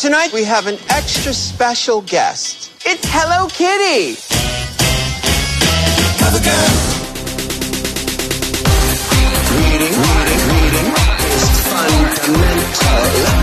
Tonight we have an extra special guest. It's Hello Kitty. Reading, reading, reading fundamental.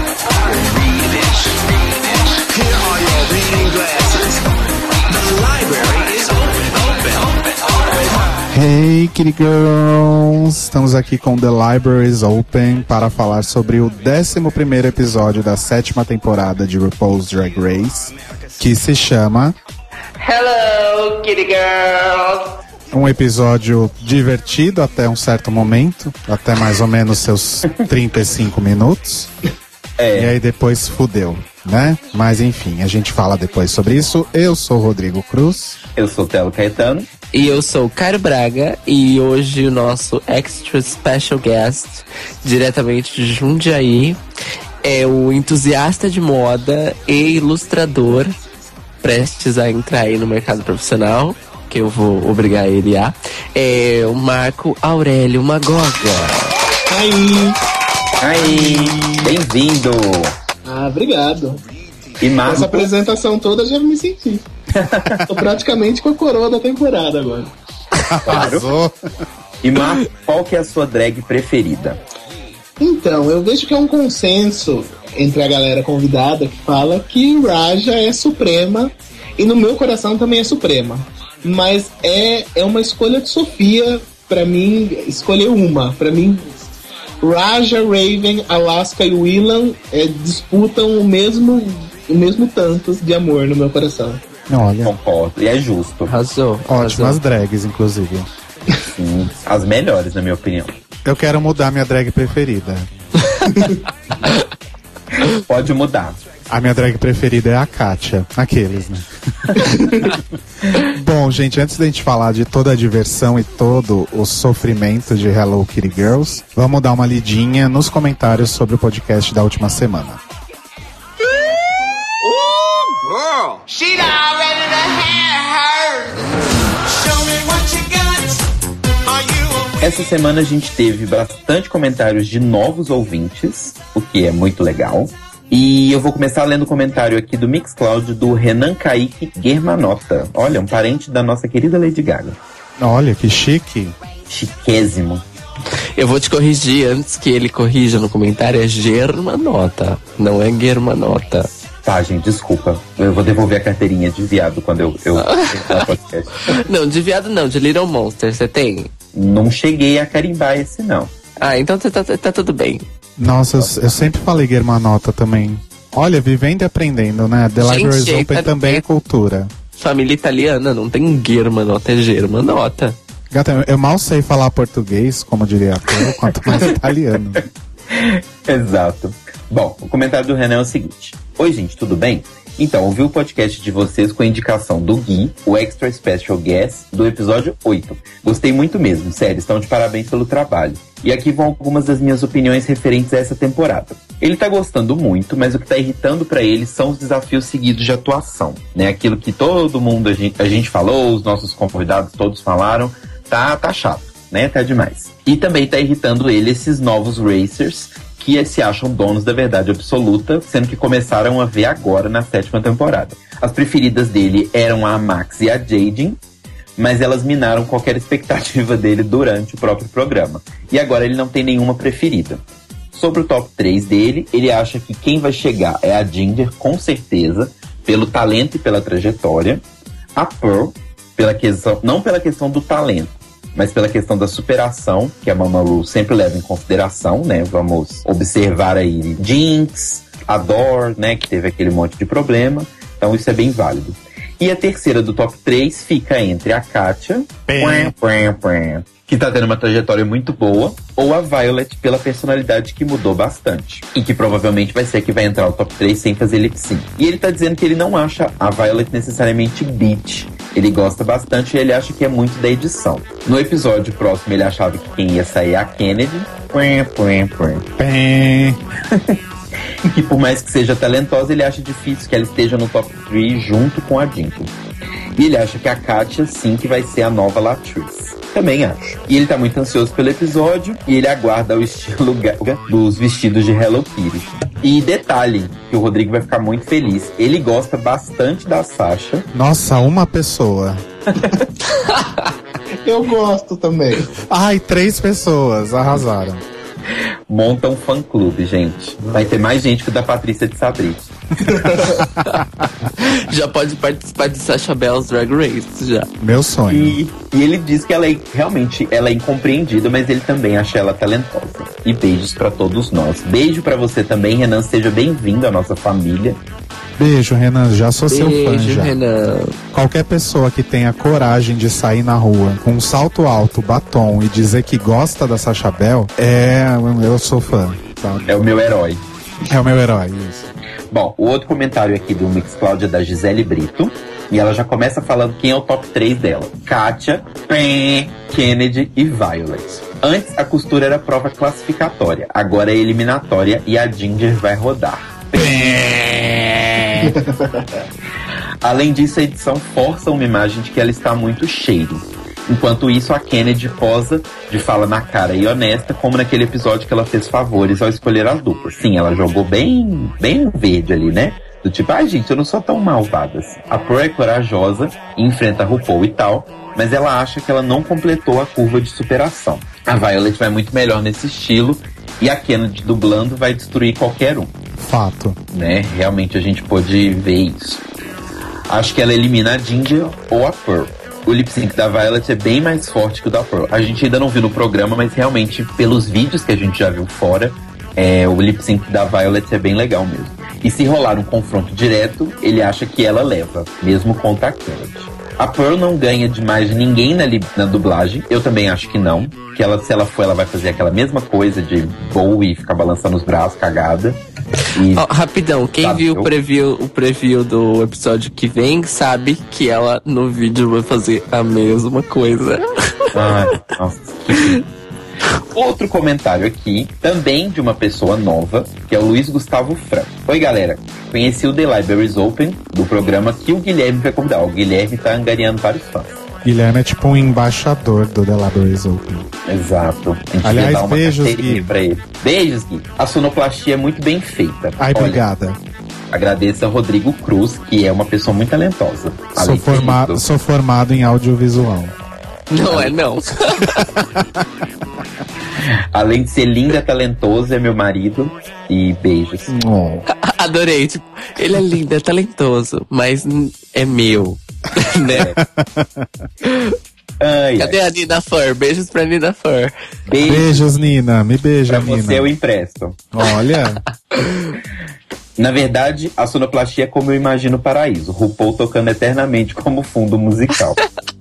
Hey Kitty Girls! Estamos aqui com The Libraries Open para falar sobre o 11 episódio da sétima temporada de RuPaul's Drag Race, que se chama Hello, kitty girls! um episódio divertido até um certo momento, até mais ou menos seus 35 minutos. É. E aí depois fudeu, né? Mas enfim, a gente fala depois sobre isso. Eu sou o Rodrigo Cruz. Eu sou o Telo Caetano. E eu sou o Caio Braga e hoje o nosso extra special guest, diretamente de Jundiaí, é o entusiasta de moda e ilustrador prestes a entrar aí no mercado profissional, que eu vou obrigar ele a, é o Marco Aurélio Magoga. Aí. Aí, bem-vindo! Ah, obrigado. E Marco, Essa apresentação toda eu já me senti. Tô praticamente com a coroa da temporada agora. Arrasou. e Marco, qual que é a sua drag preferida? Então, eu vejo que é um consenso entre a galera convidada que fala que Raja é suprema e no meu coração também é suprema. Mas é, é uma escolha de Sofia pra mim escolher uma. Pra mim, Raja, Raven, Alaska e Willan é, disputam o mesmo, o mesmo tanto de amor no meu coração. Olha, Concordo, e é justo. Arrasou. ótimas arrasou. drags, inclusive. Sim, as melhores, na minha opinião. Eu quero mudar minha drag preferida. Pode mudar. A minha drag preferida é a Kátia. Aqueles, né? Bom, gente, antes da gente falar de toda a diversão e todo o sofrimento de Hello Kitty Girls, vamos dar uma lidinha nos comentários sobre o podcast da última semana. Girl, she not ready to have her. Show me what you got. Are you a Essa semana a gente teve bastante comentários de novos ouvintes, o que é muito legal. E eu vou começar lendo o comentário aqui do Mixcloud do Renan Kaique Germanota. Olha, um parente da nossa querida Lady Gaga. Olha, que chique. Chiquésimo. Eu vou te corrigir antes que ele corrija no comentário, é Germanota, não é Germanota. Tá, gente, desculpa. Eu vou devolver a carteirinha de viado quando eu, eu podcast. Não, de viado não, de Little Monster, você tem? Não cheguei a carimbar esse, não. Ah, então tá, tá, tá tudo bem. Nossa, eu, eu sempre falei Germanota também. Olha, vivendo e aprendendo, né? The Gente, Libraries Open tá- também é cultura. Família italiana, não tem Germanota, é Germanota. Gata, eu mal sei falar português, como diria a Cleo, quanto mais italiano. Exato. Bom, o comentário do Renan é o seguinte: Oi, gente, tudo bem? Então, ouvi o podcast de vocês com a indicação do Gui, o Extra Special Guest, do episódio 8. Gostei muito mesmo, sério, estão de parabéns pelo trabalho. E aqui vão algumas das minhas opiniões referentes a essa temporada. Ele tá gostando muito, mas o que tá irritando pra ele são os desafios seguidos de atuação, né? Aquilo que todo mundo, a gente, a gente falou, os nossos convidados todos falaram, tá, tá chato, né? Tá demais. E também tá irritando ele esses novos racers que se acham donos da verdade absoluta, sendo que começaram a ver agora na sétima temporada. As preferidas dele eram a Max e a Jaden, mas elas minaram qualquer expectativa dele durante o próprio programa. E agora ele não tem nenhuma preferida. Sobre o top 3 dele, ele acha que quem vai chegar é a Ginger, com certeza, pelo talento e pela trajetória. A Pearl, pela questão, não pela questão do talento, mas pela questão da superação, que a Mamaru sempre leva em consideração, né? Vamos observar aí Jinx, a Dor, né? Que teve aquele monte de problema. Então isso é bem válido. E a terceira do top 3 fica entre a Katia, que tá tendo uma trajetória muito boa, ou a Violet pela personalidade que mudou bastante. E que provavelmente vai ser que vai entrar no top 3 sem fazer lip sync. E ele tá dizendo que ele não acha a Violet necessariamente beat. Ele gosta bastante e ele acha que é muito da edição. No episódio próximo ele achava que quem ia sair é a Kennedy. E que por mais que seja talentosa, ele acha difícil que ela esteja no top 3 junto com a Dinky. E ele acha que a Katia sim que vai ser a nova Latrice. Também acho. E ele tá muito ansioso pelo episódio e ele aguarda o estilo gaga dos vestidos de Hello Kitty. E detalhe, que o Rodrigo vai ficar muito feliz. Ele gosta bastante da Sasha. Nossa, uma pessoa. Eu gosto também. Ai, três pessoas arrasaram. Monta um fã-clube, gente. Vai ter mais gente que o da Patrícia de Sabri. Já pode participar de Sasha Bell's Drag Race, já. Meu sonho. E, e ele diz que ela é realmente ela é incompreendida, mas ele também acha ela talentosa. E beijos pra todos nós. Beijo pra você também, Renan. Seja bem-vindo à nossa família. Beijo, Renan. Já sou seu fã Beijo, já. Renan. Qualquer pessoa que tenha coragem de sair na rua com um salto alto, batom e dizer que gosta da Sacha Bell, é. Eu sou fã. Tá? É o meu herói. É o meu herói, isso. Bom, o outro comentário aqui do Mixcloud é da Gisele Brito. E ela já começa falando quem é o top 3 dela: Kátia, Pé, Kennedy e Violet. Antes a costura era prova classificatória, agora é eliminatória e a Ginger vai rodar. Além disso, a edição força uma imagem de que ela está muito cheio. Enquanto isso, a Kennedy posa de fala na cara e honesta, como naquele episódio que ela fez favores ao escolher as duplas. Sim, ela jogou bem, bem verde ali, né? Do tipo, ai gente, eu não sou tão malvada assim. A Pearl é corajosa, enfrenta a RuPaul e tal, mas ela acha que ela não completou a curva de superação. A Violet vai muito melhor nesse estilo e a Kennedy dublando vai destruir qualquer um Fato. né? Realmente a gente pôde ver isso. Acho que ela elimina a Ginger ou a Pearl. O lip sync da Violet é bem mais forte que o da Pearl. A gente ainda não viu no programa, mas realmente, pelos vídeos que a gente já viu fora, é, o lip sync da Violet é bem legal mesmo. E se rolar um confronto direto, ele acha que ela leva, mesmo contra a Kennedy. A Pearl não ganha de mais ninguém na, na dublagem. Eu também acho que não. Que ela, se ela for, ela vai fazer aquela mesma coisa de boa e ficar balançando os braços, cagada. E Ó, rapidão, quem Sabe, viu eu- o preview, o preview do episódio que vem sabe que ela no vídeo vai fazer a mesma coisa. Ai, nossa. Outro comentário aqui, também de uma pessoa nova, que é o Luiz Gustavo Franco. Oi, galera. Conheci o The Libraries Open do programa que o Guilherme vai convidar. O Guilherme tá angariando vários fãs. Guilherme é tipo um embaixador do The Libraries Open. Exato. A gente Aliás, devia dar uma beijos, carteirinha Gui. Pra ele. Beijos, Gui. A sonoplastia é muito bem feita. Ai, Olha, obrigada. Agradeço a Rodrigo Cruz, que é uma pessoa muito talentosa. Sou, forma sou formado em audiovisual. Não é não. Além de ser linda, talentoso, é meu marido. E beijos. Oh. Adorei, tipo, ele é lindo, é talentoso, mas é meu. né? Ai, Cadê ai. a Nina Fur? Beijos pra Nina Fur. Beijo. Beijos, Nina. Me beija, Pra você Nina. eu empresto. Olha, Na verdade, a sonoplastia é como eu imagino o paraíso. RuPaul tocando eternamente como fundo musical.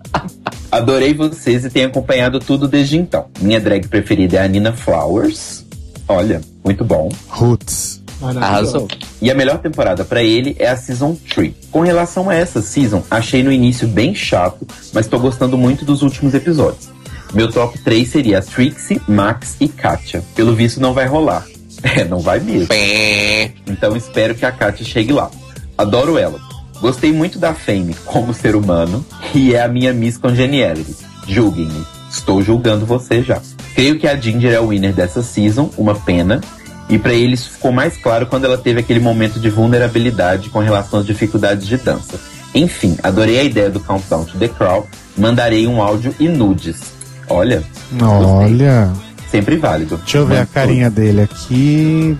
Adorei vocês e tenho acompanhado tudo desde então. Minha drag preferida é a Nina Flowers. Olha, muito bom. Roots. Arrasou. E a melhor temporada pra ele é a Season 3. Com relação a essa season, achei no início bem chato, mas tô gostando muito dos últimos episódios. Meu top 3 seria Trixie, Max e Katia. Pelo visto não vai rolar. É, não vai mesmo. Então espero que a Katia chegue lá. Adoro ela. Gostei muito da Fame como ser humano e é a minha Miss Congeniality. Julguem-me. Estou julgando você já. Creio que a Ginger é o winner dessa season, uma pena. E pra eles ficou mais claro quando ela teve aquele momento de vulnerabilidade com relação às dificuldades de dança. Enfim, adorei a ideia do Countdown to the Crow. Mandarei um áudio e nudes. Olha, Olha. sempre válido. Deixa eu ver a Mande carinha dele aqui.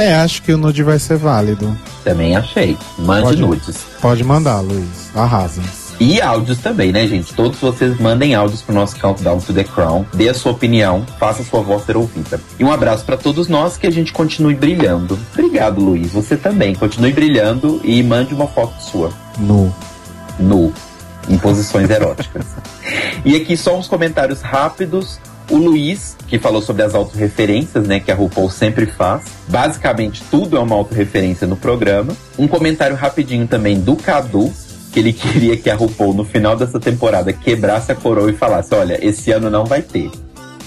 É, acho que o nude vai ser válido. Também achei. Mande Pode. nudes. Pode mandar, Luiz. Arrasa. E áudios também, né, gente? Todos vocês mandem áudios pro nosso Countdown to the Crown. Dê a sua opinião, faça a sua voz ser ouvida. E um abraço pra todos nós, que a gente continue brilhando. Obrigado, Luiz. Você também. Continue brilhando e mande uma foto sua. Nu. Nu. Em posições eróticas. E aqui só uns comentários rápidos. O Luiz, que falou sobre as autorreferências, né, que a RuPaul sempre faz. Basicamente, tudo é uma autorreferência no programa. Um comentário rapidinho também do Cadu, que ele queria que a RuPaul, no final dessa temporada, quebrasse a coroa e falasse: olha, esse ano não vai ter,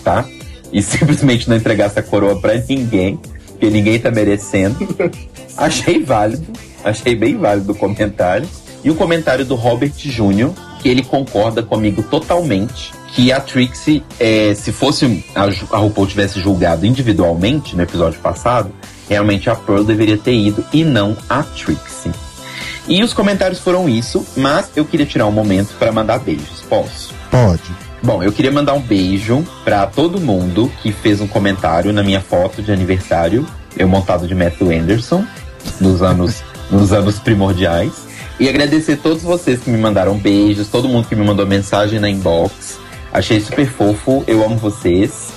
tá? E simplesmente não entregasse a coroa pra ninguém, porque ninguém tá merecendo. Achei válido, achei bem válido o comentário. E o comentário do Robert Júnior, que ele concorda comigo totalmente que a Trixie, é, se fosse a, a RuPaul tivesse julgado individualmente no episódio passado, realmente a Pearl deveria ter ido e não a Trixie. E os comentários foram isso, mas eu queria tirar um momento para mandar beijos. Posso? Pode. Bom, eu queria mandar um beijo pra todo mundo que fez um comentário na minha foto de aniversário, eu montado de Matthew Anderson, nos anos, nos anos primordiais. E agradecer todos vocês que me mandaram beijos, todo mundo que me mandou mensagem na inbox. Achei super fofo, eu amo vocês.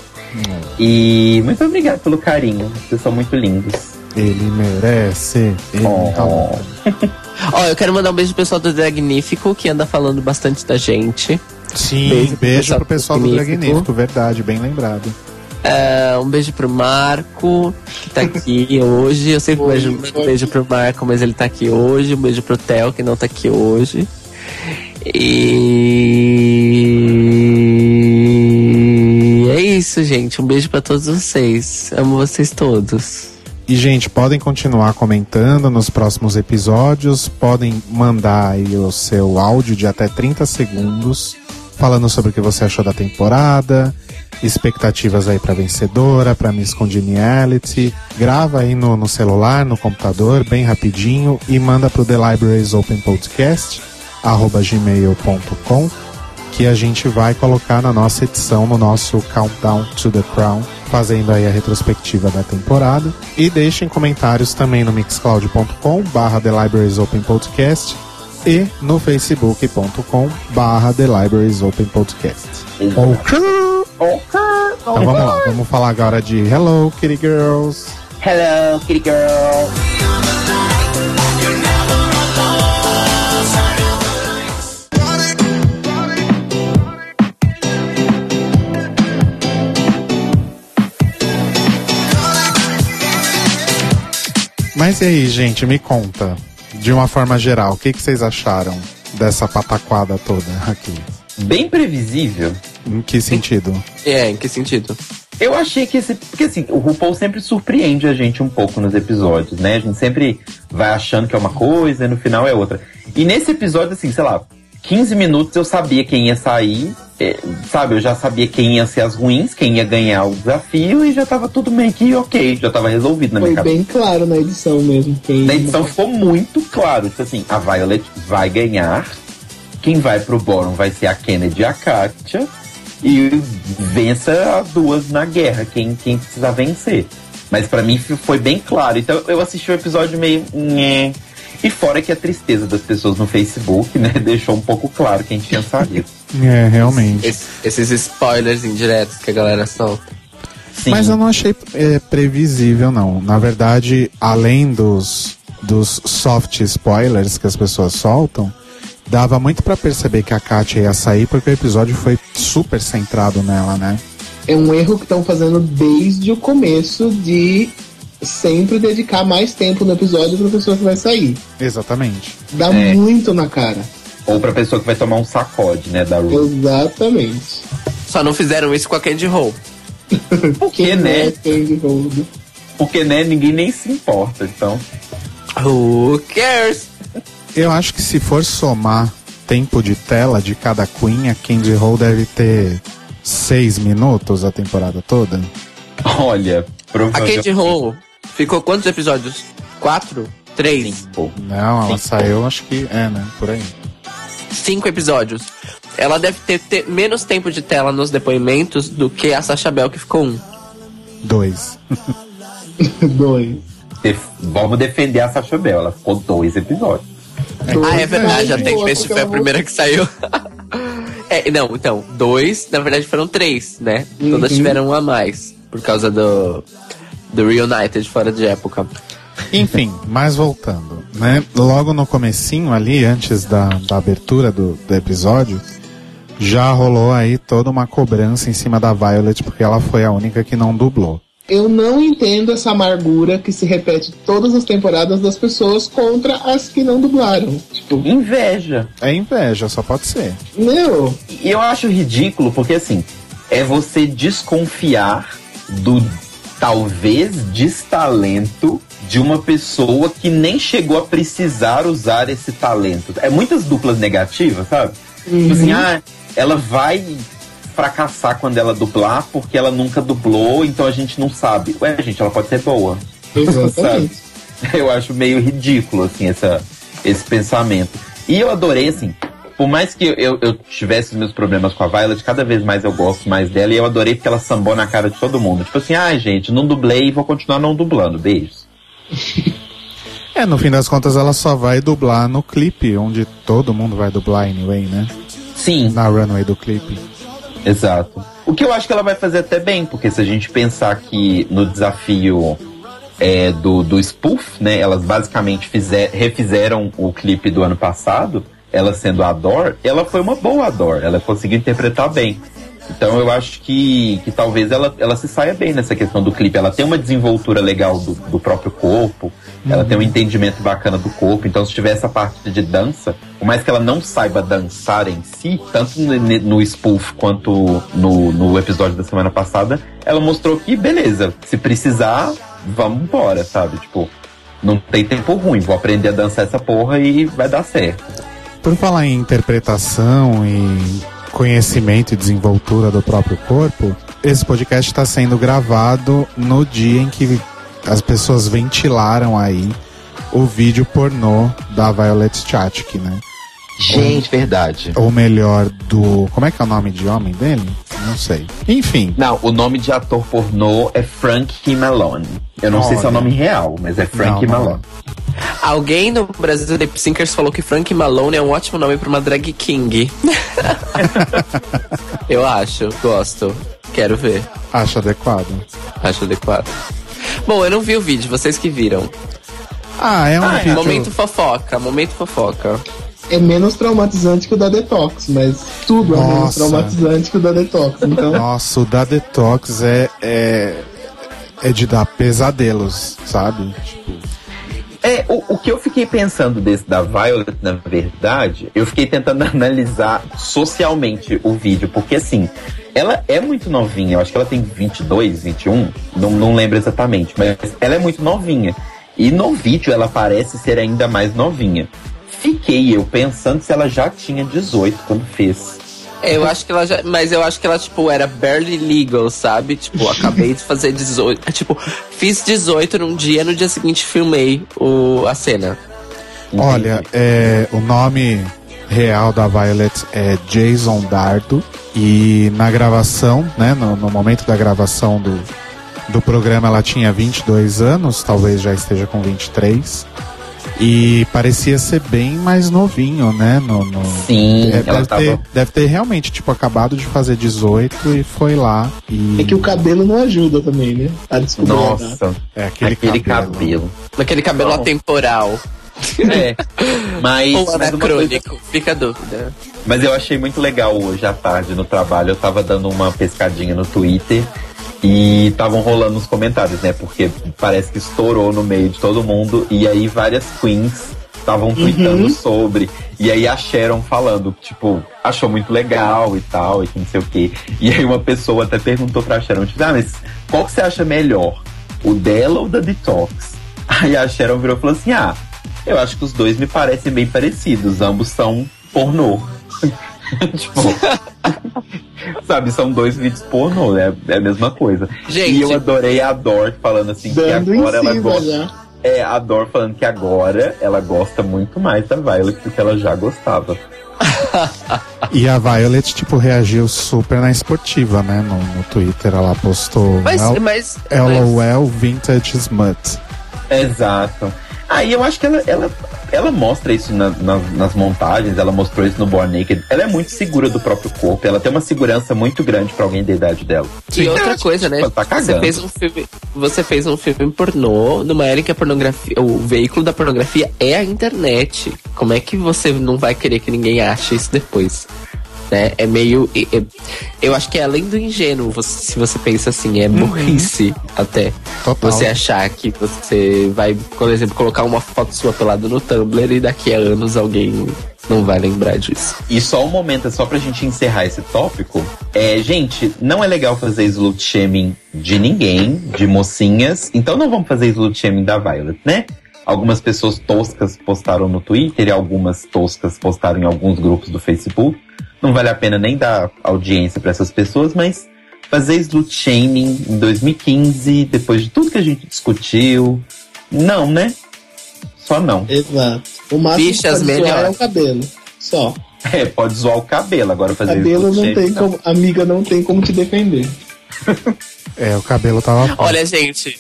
E muito obrigado pelo carinho, vocês são muito lindos. Ele merece. Ele Oh. tá bom. Ó, eu quero mandar um beijo pro pessoal do Dragnífico, que anda falando bastante da gente. Sim, Beijo beijo, pro pro pessoal do. Dragnífico, verdade, bem lembrado. É, um beijo pro Marco, que tá aqui hoje. Eu sempre beijo, mando um beijo pro Marco, mas ele tá aqui hoje. Um beijo pro Theo, que não tá aqui hoje. E gente. Um beijo pra todos vocês. Amo vocês todos. E, gente, podem continuar comentando nos próximos episódios, podem mandar aí o seu áudio de até 30 segundos, falando sobre o que você achou da temporada, expectativas aí pra vencedora, pra Miss Congeniality. Grava aí no, no celular, no computador, bem rapidinho, e manda pro The Libraries Open Podcast, arroba gmail.com, que a gente vai colocar na nossa edição, no nosso Countdown to the Crown, fazendo aí a retrospectiva da temporada. E deixem comentários também no mixcloud.com barra The Libraries Open Podcast e no facebook.com barra The Libraries Open Podcast. Ok? Então vamos lá, vamos falar agora de Hello Kitty Girls. Hello, kitty girl! Mas e aí, gente, me conta, de uma forma geral, o que, que vocês acharam dessa pataquada toda aqui? Bem previsível. Em que sentido? É, em que sentido? Eu achei que esse. Porque assim, o RuPaul sempre surpreende a gente um pouco nos episódios, né? A gente sempre vai achando que é uma coisa e no final é outra. E nesse episódio, assim, sei lá, 15 minutos eu sabia quem ia sair, é, sabe? Eu já sabia quem ia ser as ruins, quem ia ganhar o desafio e já tava tudo meio que ok, já tava resolvido na minha Foi cabeça. bem claro na edição mesmo. Quem... Na edição ficou muito claro, tipo assim, a Violet vai ganhar, quem vai pro bórum vai ser a Kennedy e a Katia, e vença as duas na guerra, quem, quem precisa vencer. Mas pra mim foi bem claro, então eu assisti o episódio meio... nhé. E fora que a tristeza das pessoas no Facebook, né, deixou um pouco claro quem tinha saído. É, realmente. Es- esses spoilers indiretos que a galera solta. Sim. Mas eu não achei é, previsível, não. Na verdade, além dos, dos soft spoilers que as pessoas soltam, dava muito pra perceber que a Katia ia sair porque o episódio foi super centrado nela, né? É um erro que estão fazendo desde o começo de sempre dedicar mais tempo no episódio pra pessoa que vai sair. Exatamente. Dá É. muito na cara. Ou pra pessoa que vai tomar um sacode, né, da Ru. Exatamente. Só não fizeram isso com a Candy Hole. Porque, Quem né? é Candy Road? Porque, né, ninguém nem se importa, então... Who cares? Eu acho que se for somar tempo de tela de cada Queen, a Candy Hall deve ter seis minutos a temporada toda. Olha, A. Candy Hole ficou quantos episódios? Quatro? Três? Cinco. Não, ela Sim. saiu, acho que é, né? Por aí. Cinco episódios. Ela deve ter, ter menos tempo de tela nos depoimentos do que a Sacha Bell, que ficou um. Dois. Dois. Def- Vamos defender a Sacha Bell. Ela ficou dois episódios. Dois Ah, é verdade, tem que ver se foi a primeira que saiu. é, não, então, dois, na verdade foram três, né? Todas Uhum. tiveram um a mais, por causa do, do Reunited fora de época. Enfim, mas voltando, né? Logo no comecinho ali, antes da, da abertura do, do episódio, já rolou aí toda uma cobrança em cima da Violet, porque ela foi a única que não dublou. Eu não entendo essa amargura que se repete todas as temporadas das pessoas contra as que não dublaram. Tipo, Inveja. É inveja, só pode ser. meu, E eu acho ridículo porque, assim, é você desconfiar do talvez destalento de uma pessoa que nem chegou a precisar usar esse talento. É muitas duplas negativas, sabe? Tipo assim, ah, ela vai fracassar quando ela dublar porque ela nunca dublou, então a gente não sabe. Ué, gente, ela pode ser boa. Exatamente. Eu acho meio ridículo, assim, essa, esse pensamento. E eu adorei, assim, por mais que eu, eu tivesse meus problemas com a Violet, cada vez mais eu gosto mais dela e eu adorei porque ela sambou na cara de todo mundo. Tipo assim, ai ah, gente, não dublei e vou continuar não dublando. Beijos. É, no fim das contas ela só vai dublar no clipe, onde todo mundo vai dublar anyway, né? Sim. Na runway do clipe. Exato. O que eu acho que ela vai fazer até bem, porque se a gente pensar que no desafio é, do, do spoof, né? Elas basicamente fizer, refizeram o clipe do ano passado, ela sendo a Dor, ela foi uma boa Dor, ela conseguiu interpretar bem. Então eu acho que, que talvez ela, ela se saia bem nessa questão do clipe. Ela tem uma desenvoltura legal do, do próprio corpo, uhum. ela tem um entendimento bacana do corpo. Então, se tiver essa parte de dança, por mais que ela não saiba dançar em si, tanto no, no spoof quanto no, no episódio da semana passada, ela mostrou que, beleza, se precisar, vamos embora, sabe? Tipo, não tem tempo ruim, vou aprender a dançar essa porra e vai dar certo. Por falar em interpretação e conhecimento e desenvoltura do próprio corpo, esse podcast está sendo gravado no dia em que as pessoas ventilaram aí o vídeo pornô da Violet Chachki, né? Gente, verdade. Ou melhor, do. Como é que é o nome de homem dele? Não sei. Enfim. Não, o nome de ator pornô é Frank Malone. Eu não Olha. sei se é o nome real, mas é Frank não, Malone. Alguém no Brasil Lip Syncers falou que Frank Malone é um ótimo nome para uma drag king. Eu acho, gosto. Quero ver. Acho adequado. Acho adequado. Bom, eu não vi o vídeo, vocês que viram. Ah, é um ah, vídeo... Momento fofoca, momento fofoca é menos traumatizante que o da Detox, mas tudo Nossa. é menos traumatizante que o da Detox. Então... Nossa, o da Detox é, é, é de dar pesadelos, sabe? Tipo... É, o, o que eu fiquei pensando desse da Violet, na verdade, eu fiquei tentando analisar socialmente o vídeo, porque assim, ela é muito novinha, eu acho que ela tem 22, 21, não, não lembro exatamente, mas ela é muito novinha. E no vídeo ela parece ser ainda mais novinha fiquei eu pensando se ela já tinha 18 quando fez. É, eu acho que ela já. Mas eu acho que ela, tipo, era barely legal, sabe? Tipo, acabei de fazer 18. Tipo, fiz 18 num dia, no dia seguinte filmei o, a cena. Olha, é, o nome real da Violet é Jason Dardo. E na gravação, né? No, no momento da gravação do, do programa, ela tinha 22 anos, talvez já esteja com 23. E parecia ser bem mais novinho, né? No, no... Sim, é, deve, tava... ter, deve ter realmente, tipo, acabado de fazer 18 e foi lá. E... É que o cabelo não ajuda também, né? A descobrir. Nossa, é aquele, aquele cabelo. cabelo. Aquele cabelo não. atemporal. É, mas. Ou anacrônico, coisa... fica a dúvida. Mas eu achei muito legal hoje à tarde no trabalho. Eu tava dando uma pescadinha no Twitter e estavam rolando os comentários, né? Porque parece que estourou no meio de todo mundo. E aí várias queens estavam tweetando uhum. sobre. E aí a Sharon falando, tipo, achou muito legal e tal, e que não sei o quê. E aí uma pessoa até perguntou pra Sharon, tipo, ah, mas qual que você acha melhor? O dela ou da Detox? Aí a Sharon virou e falou assim: ah, eu acho que os dois me parecem bem parecidos, ambos são pornô. tipo, sabe, são dois vídeos pornô, né? É a mesma coisa. Gente, e eu adorei a Dor falando assim que agora ela gosta. É, a Dor falando que agora ela gosta muito mais da Violet do que ela já gostava. e a Violet, tipo, reagiu super na esportiva, né? No, no Twitter ela postou mas, mas, LOL mas... Vintage Smut. Exato. Aí eu acho que ela, ela, ela mostra isso na, na, nas montagens, ela mostrou isso no Born Naked. Ela é muito segura do próprio corpo, ela tem uma segurança muito grande para alguém da idade dela. E Sim, outra coisa, né? Tá você fez um filme, você fez um filme pornô numa era que a pornografia, o veículo da pornografia é a internet. Como é que você não vai querer que ninguém ache isso depois? Né? É meio. É, eu acho que é além do ingênuo, você, se você pensa assim, é uhum. burrice até. Total. Você achar que você vai, por exemplo, colocar uma foto sua pelada no Tumblr e daqui a anos alguém não vai lembrar disso. E só um momento, só pra gente encerrar esse tópico. É, gente, não é legal fazer slut shaming de ninguém, de mocinhas. Então não vamos fazer slut shaming da Violet, né? Algumas pessoas toscas postaram no Twitter e algumas toscas postaram em alguns grupos do Facebook. Não vale a pena nem dar audiência pra essas pessoas, mas fazer slut shaming em 2015, depois de tudo que a gente discutiu, não, né? Só não. Exato. O máximo Bichas que pode é o cabelo. Só. É, pode zoar o cabelo, agora fazer cabelo slut não shaming, tem como. Amiga não tem como te defender. É, o cabelo tava. Olha, gente,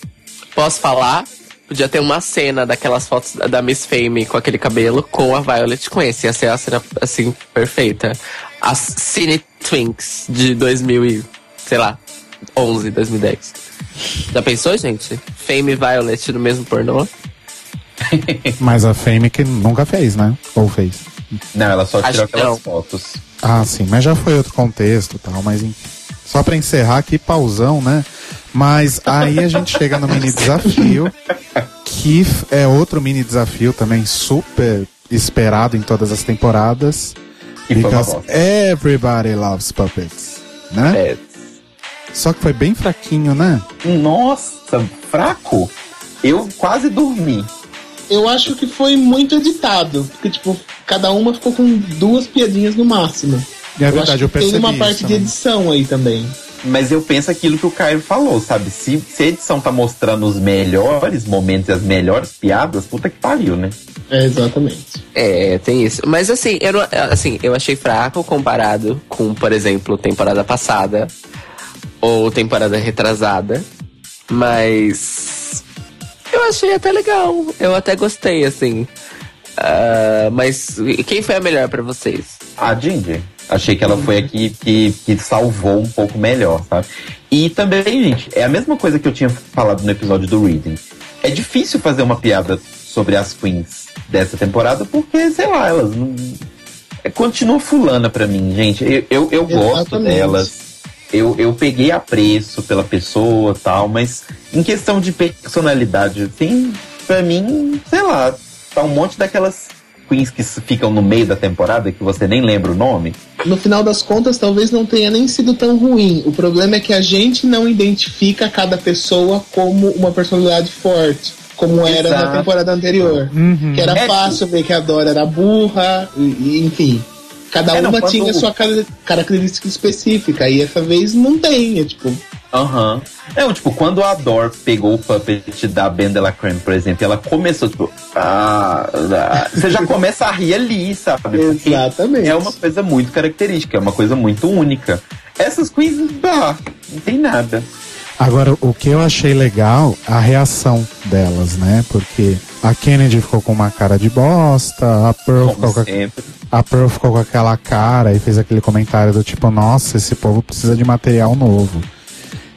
posso falar? Podia ter uma cena daquelas fotos da- da Miss Fame com aquele cabelo com a Violet com esse. Ia ser a cena, assim, perfeita. As Cine Twinks de 2000 e, sei lá, 11, 2010. Já pensou, gente? Fame e Violet no mesmo pornô? Mas a Fame que nunca fez, né? Ou fez? Não, ela só tirou que aquelas não. fotos. Ah, sim, mas já foi outro contexto e tal, mas enfim. Só pra encerrar aqui, pausão, né? Mas aí a gente chega no mini desafio, que é outro mini desafio também super esperado em todas as temporadas. E foi uma because bosta. everybody loves puppets, né? É. Só que foi bem fraquinho, né? Nossa, fraco. Eu quase dormi. Eu acho que foi muito editado. Porque, tipo, cada uma ficou com duas piadinhas no máximo. E é eu verdade, acho eu que tem percebi uma isso parte de também. edição aí também. Mas eu penso aquilo que o Caio falou, sabe? Se, se a edição tá mostrando os melhores momentos e as melhores piadas, puta que pariu, né? É, exatamente. É, tem isso. Mas assim, eu, não- assim, eu achei fraco comparado com, por exemplo, temporada passada ou temporada retrasada. Mas eu achei até legal. Eu até gostei, assim. Ah, mas quem foi a melhor pra vocês? A Ginger. Achei que ela foi aqui que, que salvou um pouco melhor, sabe? E também, gente, é a mesma coisa que eu tinha falado no episódio do Reading. É difícil fazer uma piada sobre as queens dessa temporada porque, sei lá, elas não. É, continua fulana pra mim, gente. Eu, eu, eu gosto delas. Eu, eu peguei apreço pela pessoa tal, mas em questão de personalidade, assim, pra mim, sei lá, tá um monte daquelas queens que ficam no meio da temporada que você nem lembra o nome. No final das contas, talvez não tenha nem sido tão ruim. O problema é que a gente não identifica cada pessoa como uma personalidade forte, como era Exato. na temporada anterior. Que era É, fácil ver que a Dora era burra, e, e, enfim. Cada É, não, uma quando- tinha sua cara- característica específica, e essa vez não tem. É tipo, Aham. Não, tipo, quando a Dor pegou o puppet da Ben de la Creme, por exemplo, ela começou, tipo, ah, ah, você já começa a rir ali, sabe? Porque Exatamente. É uma coisa muito característica, é uma coisa muito única. Essas queens, bah, não tem nada. Agora, o que eu achei legal, a reação delas, né? Porque a Kennedy ficou com uma cara de bosta, a Pearl, ficou Como com, a, Pearl ficou com aquela cara e fez aquele comentário do tipo, nossa, esse povo precisa de material novo.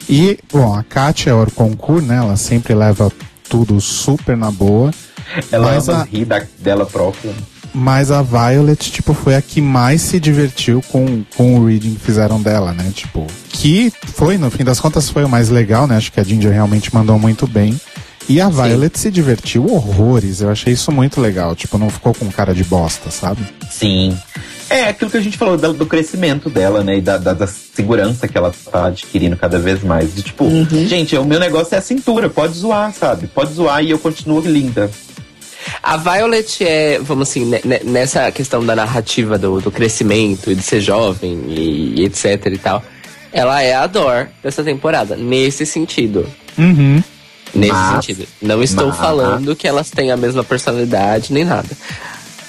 E, bom, a Katia Orconcourt, né? Ela sempre leva tudo super na boa. Ela Mas ama a- rir da, dela própria. Mas a Violet, tipo, foi a que mais se divertiu com, com o reading que fizeram dela, né? Tipo, que foi, no fim das contas, foi o mais legal, né? Acho que a Ginger realmente mandou muito bem. E a Violet se divertiu horrores. Eu achei isso muito legal. Tipo, não ficou com cara de bosta, sabe? Sim. É aquilo que a gente falou da- do crescimento dela, né? E da, da- da segurança que ela tá adquirindo cada vez mais. De tipo, gente, o meu negócio é a cintura, pode zoar, sabe? Pode zoar e eu continuo linda. A Violet é, vamos assim, ne- ne- nessa questão da narrativa do, do crescimento e de ser jovem e, e etc e tal, ela é a Dor dessa temporada, nesse sentido. Uhum. Nesse Mas- sentido. Não estou mas- falando que elas têm a mesma personalidade nem nada.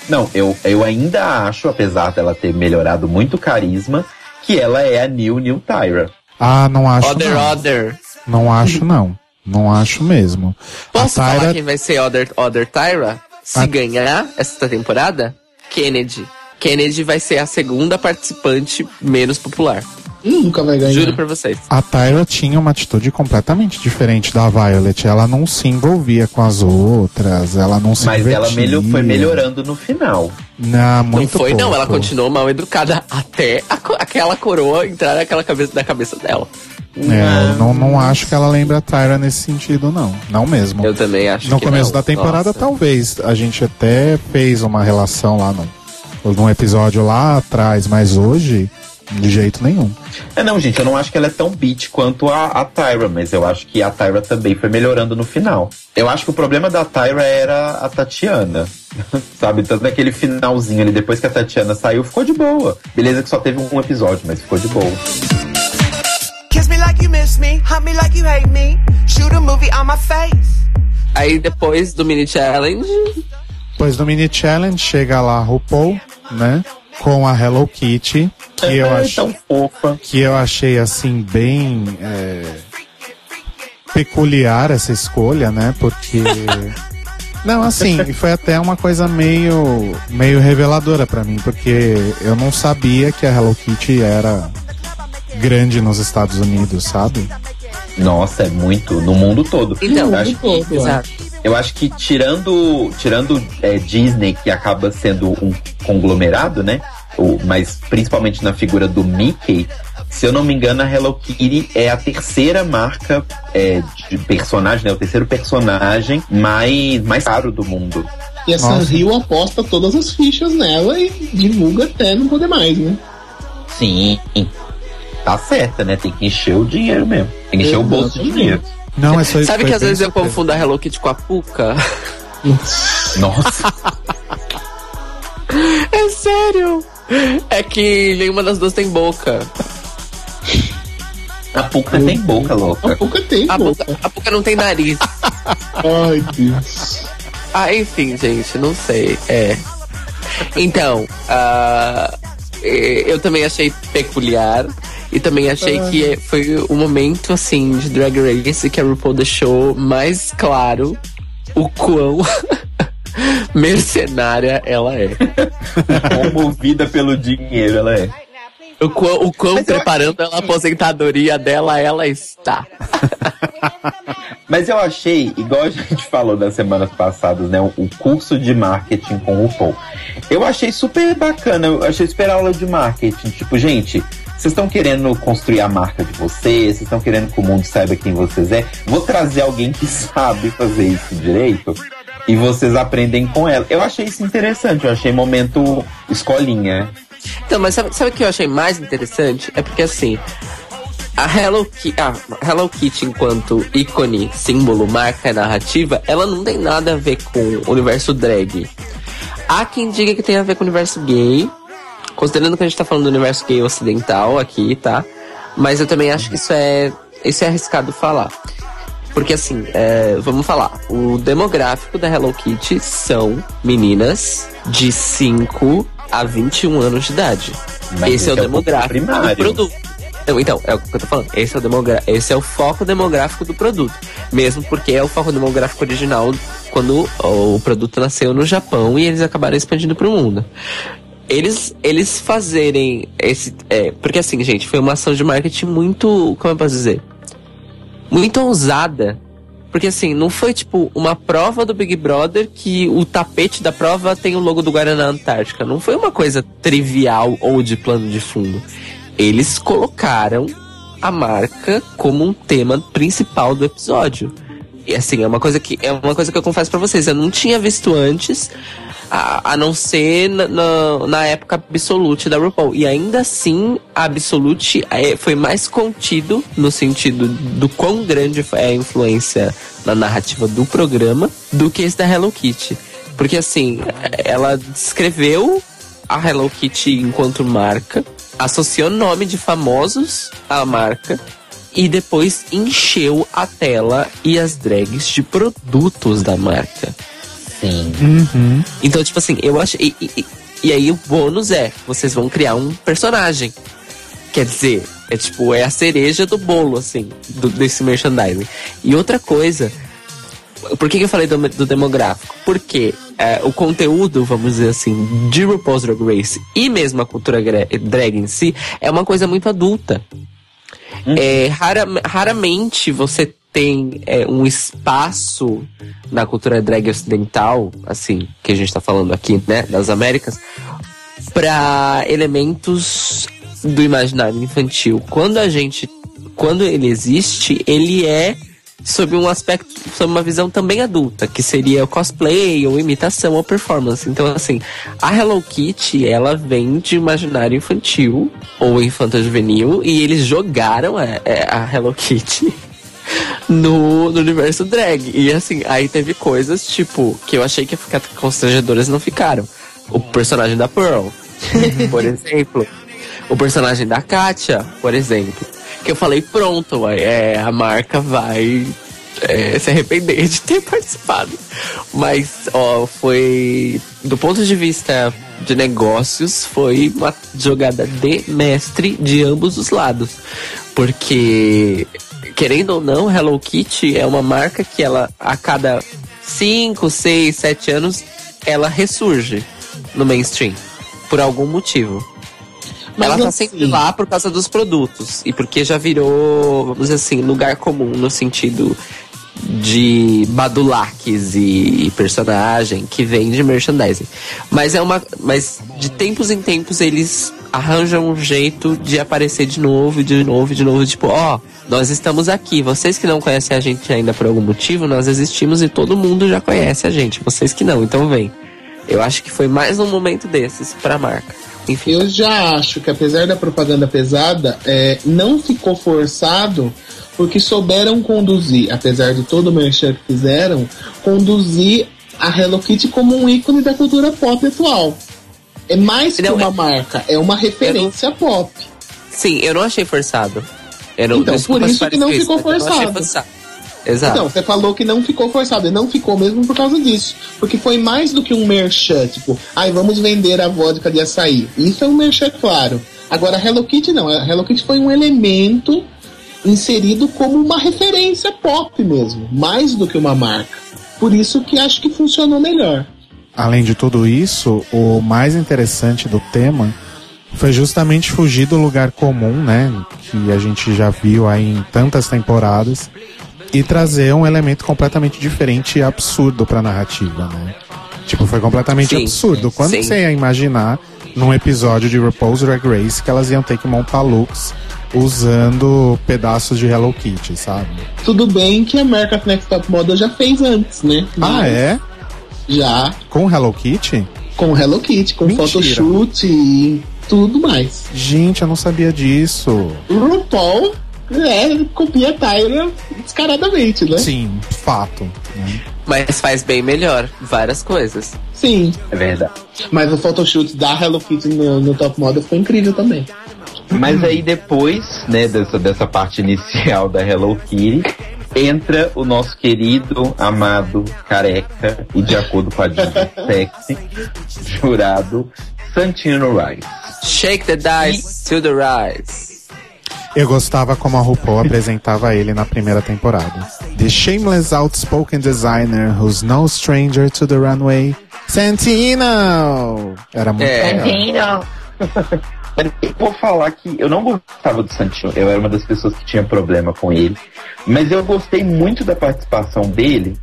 Não, eu, eu ainda acho, apesar dela ter melhorado muito o carisma, que ela é a New New Tyra. Ah, não acho Other, não. Other. Não acho não. Não acho mesmo. Posso a falar Tyra, quem vai ser Other, Other Tyra? Se A- ganhar essa temporada, Kennedy. Kennedy vai ser a segunda participante menos popular. Nunca vai ganhar. Juro pra vocês. a Tyra tinha uma atitude completamente diferente da Violet. Ela não se envolvia com as outras, ela não se Mas ela melhor, foi melhorando no final. Não, muito não foi, não. pouco. Ela continuou mal educada até a aquela coroa entrar naquela cabeça da cabeça dela. É, eu não, não acho que ela lembra a Tyra nesse sentido, não. Não mesmo. Eu também acho no que começo não. da temporada, Nossa. talvez. A gente até fez uma relação lá no, num episódio lá atrás, mas hoje, de jeito nenhum. É, não, gente, eu não acho que ela é tão beat quanto a, a Tyra, mas eu acho que a Tyra também foi melhorando no final. Eu acho que o problema da Tyra era a Tatiana. Sabe? Tanto naquele finalzinho ali, depois que a Tatiana saiu, ficou de boa. Beleza que só teve um episódio, mas ficou de boa. Kiss me like you miss me, hunt me like you hate me, shoot a movie on my face. Aí depois do mini challenge, Depois do mini challenge chega lá RuPaul, né? Com a Hello Kitty, que eu, É ach... tão fofa. que eu achei assim bem é, peculiar essa escolha, né? Porque não, assim, foi até uma coisa meio meio reveladora pra mim, porque eu não sabia que a Hello Kitty era grande nos Estados Unidos, sabe? Nossa, é muito. No mundo todo. Então, eu acho, todo, que, exato. Eu acho que tirando, tirando é, Disney, que acaba sendo um conglomerado, né? O, mas principalmente na figura do Mickey, se eu não me engano, a Hello Kitty é a terceira marca é, de personagem, né? O terceiro personagem mais, mais caro do mundo. E a Nossa. Sanrio aposta todas as fichas nela e divulga até não poder mais, né? Sim. Tá certa, né? Tem que encher o dinheiro mesmo. Tem que encher o bolso de Exatamente. dinheiro. Não, mas foi, sabe foi que às vezes eu surpresa. confundo a Hello Kitty com a Puka? Nossa. É sério! É que nenhuma das duas tem boca. A Puka tem boca, A louca. pouca tem, A. Puka, a Puka não tem nariz. Ai, Deus. Ah, enfim, gente, não sei. É. Então, eh, eu também achei peculiar. E também achei que foi o momento, assim, de Drag Race que a RuPaul deixou mais claro o quão mercenária ela é. Movida pelo dinheiro, ela é. O quão, o quão Mas preparando a aposentadoria dela ela está. Mas eu achei, igual a gente falou nas semanas passadas, né? O, o curso de marketing com o Paul. Eu achei super bacana, eu achei super aula de marketing. Tipo, gente, vocês estão querendo construir a marca de vocês, vocês estão querendo que o mundo saiba quem vocês é. Vou trazer alguém que sabe fazer isso direito e vocês aprendem com ela. Eu achei isso interessante, eu achei momento escolinha. Então, mas sabe, sabe o que eu achei mais interessante? É porque assim, a Hello, Ki a Hello Kitty, enquanto ícone, símbolo, marca narrativa, ela não tem nada a ver com o universo drag. Há quem diga que tem a ver com o universo gay, considerando que a gente tá falando do universo gay ocidental aqui, tá? Mas eu também acho que isso é, isso é arriscado falar. Porque assim, é, vamos falar, o demográfico da Hello Kitty são meninas de 5 a 21 anos de idade. Mas esse é o esse é o demográfico do produto. Então, então, é o que eu tô falando. Esse é, o demogra esse é o foco demográfico do produto. Mesmo porque é o foco demográfico original quando o produto nasceu no Japão e eles acabaram expandindo pro mundo. Eles, eles fazerem esse. É, porque assim, gente, foi uma ação de marketing muito. Como eu posso dizer? Muito ousada. Porque assim, não foi tipo uma prova do Big Brother que o tapete da prova tem o logo do Guaraná Antártica. Não foi uma coisa trivial ou de plano de fundo. Eles colocaram a marca como um tema principal do episódio. E assim, é uma coisa que é uma coisa que eu confesso pra vocês, eu não tinha visto antes, a, a não ser na, na, na época Absolute da RuPaul. E ainda assim, a Absolute é, foi mais contido no sentido do quão grande foi a influência na narrativa do programa do que esse da Hello Kitty. Porque assim, ela descreveu a Hello Kitty enquanto marca, associou nome de famosos à marca e depois encheu a tela e as drags de produtos da marca. Sim. Uhum. Então, tipo assim, eu acho. E, e, e aí o bônus é: vocês vão criar um personagem. Quer dizer, é tipo, é a cereja do bolo, assim, do- desse merchandising. E outra coisa. Por que, que eu falei do, do demográfico? Porque é, o conteúdo, vamos dizer assim, de RuPaul's Drag Race e mesmo a cultura drag em si é uma coisa muito adulta. É, rara- raramente você tem é, um espaço na cultura drag ocidental, assim, que a gente tá falando aqui, né, das Américas, para elementos do imaginário infantil. Quando a gente, quando ele existe, ele é sob um aspecto, sob uma visão também adulta, que seria o cosplay, ou imitação, ou performance. Então, assim, a Hello Kitty, ela vem de imaginário infantil, ou infanto-juvenil, e eles jogaram a, a Hello Kitty no, no universo drag. E assim, aí teve coisas, tipo, que eu achei que ia ficar constrangedoras e não ficaram. O personagem da Pearl, por exemplo. O personagem da Katia, por exemplo. Que eu falei, pronto, é, a marca vai é, se arrepender de ter participado. Mas, ó, foi. Do ponto de vista de negócios, foi uma jogada de mestre de ambos os lados. Porque, querendo ou não, Hello Kitty é uma marca que ela, a cada 5, 6, 7 anos, ela ressurge no mainstream. Por algum motivo. Mas ela tá sempre lá por causa dos produtos. E porque já virou, vamos dizer assim, lugar comum no sentido de badulaques e personagem que vende merchandising. Mas é uma. Mas de tempos em tempos eles arranjam um jeito de aparecer de novo, de novo, de novo, tipo, ó, nós estamos aqui. Vocês que não conhecem a gente ainda por algum motivo, nós existimos e todo mundo já conhece a gente. Vocês que não, então vem. Eu acho que foi mais um momento desses pra marca. Enfim. Eu já acho que apesar da propaganda pesada, é, não ficou forçado porque souberam conduzir, apesar de todo o merchan que fizeram, conduzir a Hello Kitty como um ícone da cultura pop atual. É mais que Não, uma é- marca, é uma referência pop. Sim, eu não achei forçado. Eu não, Então, por isso que não ficou forçado. Exato. Então, você falou que não ficou forçado, e não ficou mesmo por causa disso. Porque foi mais do que um merchan, tipo, ai, vamos vender a vodka de açaí. Isso é um merchan, claro. Agora, a Hello Kitty não. A Hello Kitty foi um elemento inserido como uma referência pop mesmo, mais do que uma marca. Por isso que acho que funcionou melhor. Além de tudo isso, o mais interessante do tema foi justamente fugir do lugar comum, né? Que a gente já viu aí em tantas temporadas, e trazer um elemento completamente diferente e absurdo pra narrativa, né? Tipo, foi completamente Sim, absurdo. Quando sim. você ia imaginar num episódio de RuPaul's Drag Race que elas iam ter que montar looks usando pedaços de Hello Kitty, sabe? Tudo bem que a America's Next Top Model já fez antes, né? Ah, Mas é? Já, Com Hello Kitty? com Hello Kitty, com Mentira. photoshoot e tudo mais. Gente, eu não sabia disso. RuPaul é, copia Tyler descaradamente, né? Sim, fato. né? Mas faz bem melhor várias coisas. Sim. É verdade. Mas o photoshoot da Hello Kitty no, no Top Model foi incrível também. Mas aí depois, né, dessa, dessa parte inicial da Hello Kitty, entra o nosso querido, amado, careca e de acordo com a diva sexy, jurado Santino Rice. Shake the dice to the rise. Eu gostava como a RuPaul apresentava ele na primeira temporada. The shameless outspoken designer who's no stranger to the runway, Santino! Era muito É. Mas eu vou falar que eu não gostava do Santino, eu era uma das pessoas que tinha problema com ele, mas eu gostei muito da participação dele,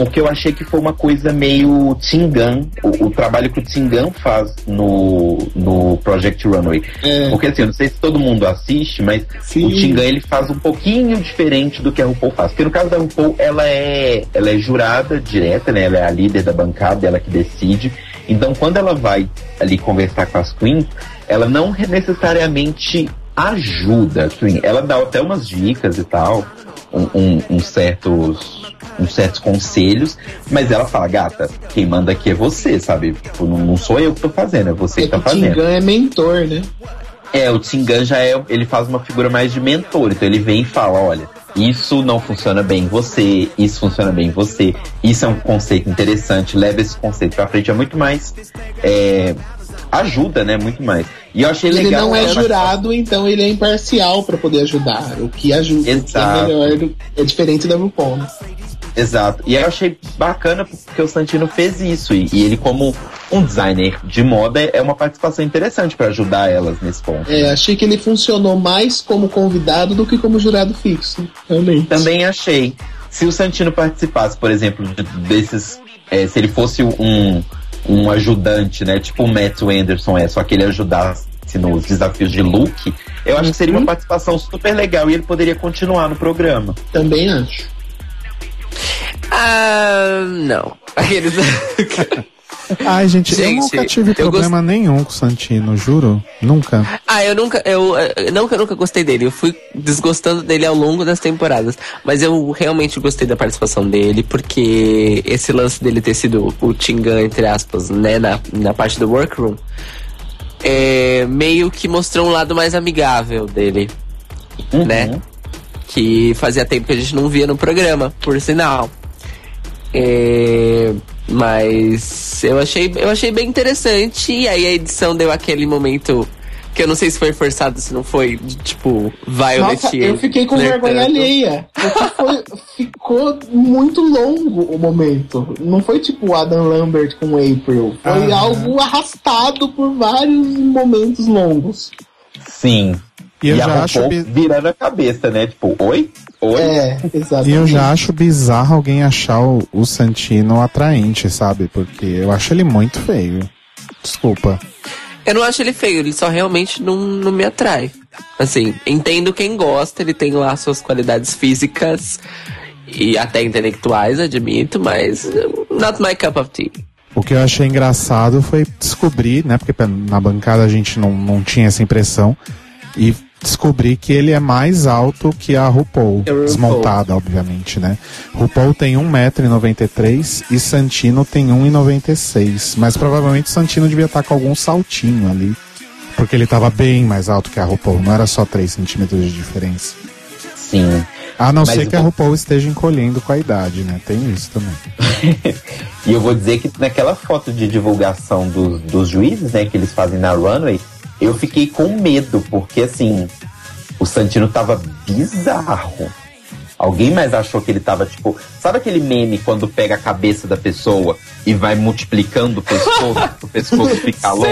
porque eu achei que foi uma coisa meio Tingan, o, o trabalho que o Tingan faz no, no Project Runway. É. Porque assim, eu não sei se todo mundo assiste, mas Sim. o Tingan ele faz um pouquinho diferente do que a RuPaul faz. Porque no caso da RuPaul, ela é, ela é jurada direta, né? Ela é a líder da bancada, ela que decide. Então, quando ela vai ali conversar com as queens, ela não necessariamente ajuda a queen. Ela dá até umas dicas e tal, um, um- uns certos uns certos conselhos, mas ela fala, gata, quem manda aqui é você, sabe? Tipo, não, não sou eu que tô fazendo, é você É que tá que o fazendo. Tingan é mentor, né? É, o Tingan já é, ele faz uma figura mais de mentor, então ele vem e fala, olha, isso não funciona bem em você, isso funciona bem em você, isso é um conceito interessante, leva esse conceito pra frente, é muito mais, é, ajuda, né, muito mais. E eu achei Ele legal... não é jurado, então ele é imparcial pra poder ajudar. O que ajuda, é Exato. melhor, do- é diferente da RuPaul, né? Exato. E eu achei bacana porque o Santino fez isso. E, e ele, como um designer de moda, é uma participação interessante pra ajudar elas nesse ponto. É, achei que ele funcionou mais como convidado do que como jurado fixo, realmente. Também achei. Se o Santino participasse, por exemplo, de- desses. é, se ele fosse um, um ajudante, né? Tipo o Matt Anderson é, só que ele ajudasse nos desafios de look, eu acho que seria uma participação super legal e ele poderia continuar no programa. Também acho. Ah, não. Aqueles. Ai, gente, eu Gente, nunca tive eu problema nenhum com o Santino, juro. Nunca. Ah, eu nunca, eu, eu nunca, nunca gostei dele. Eu fui desgostando dele ao longo das temporadas. Mas eu realmente gostei da participação dele, porque esse lance dele ter sido o Tingan, entre aspas, né, na, na parte do workroom, é, meio que mostrou um lado mais amigável dele, Uhum. né? Que fazia tempo que a gente não via no programa, por sinal. É, mas eu achei, eu achei bem interessante. E aí a edição deu aquele momento que eu não sei se foi forçado, se não foi, de, tipo, Violet. Nossa, eu fiquei com flertando. vergonha alheia. Porque foi- ficou muito longo o momento. Não foi tipo Adam Lambert com April. Foi Aham. algo arrastado por vários momentos longos. Sim. E eu a já acho RuPaul bi- virando a cabeça, né? Tipo, oi? Oi? É, E exatamente. eu já acho bizarro alguém achar o, o Santino atraente, sabe? Porque eu acho ele muito feio. Desculpa. Eu não acho ele feio, ele só realmente não, não me atrai. Assim, entendo quem gosta, ele tem lá suas qualidades físicas e até intelectuais, admito, mas not my cup of tea. O que eu achei engraçado foi descobrir, né? Porque na bancada a gente não, não tinha essa impressão. E descobrir que ele é mais alto que a RuPaul. Desmontada, obviamente, né? RuPaul tem 1,93m e Santino tem 1,96m. Mas provavelmente Santino devia estar com algum saltinho ali. Porque ele tava bem mais alto que a RuPaul. Não era só 3 centímetros de diferença. Sim. A não Mas ser que a RuPaul esteja encolhendo com a idade, né? Tem isso também. E eu vou dizer que naquela foto de divulgação dos, dos juízes, né, que eles fazem na runway, eu fiquei com medo, porque assim, o Santino tava bizarro. Alguém mais achou que ele tava, tipo, sabe aquele meme quando pega a cabeça da pessoa e vai multiplicando o pescoço, o pescoço fica longo?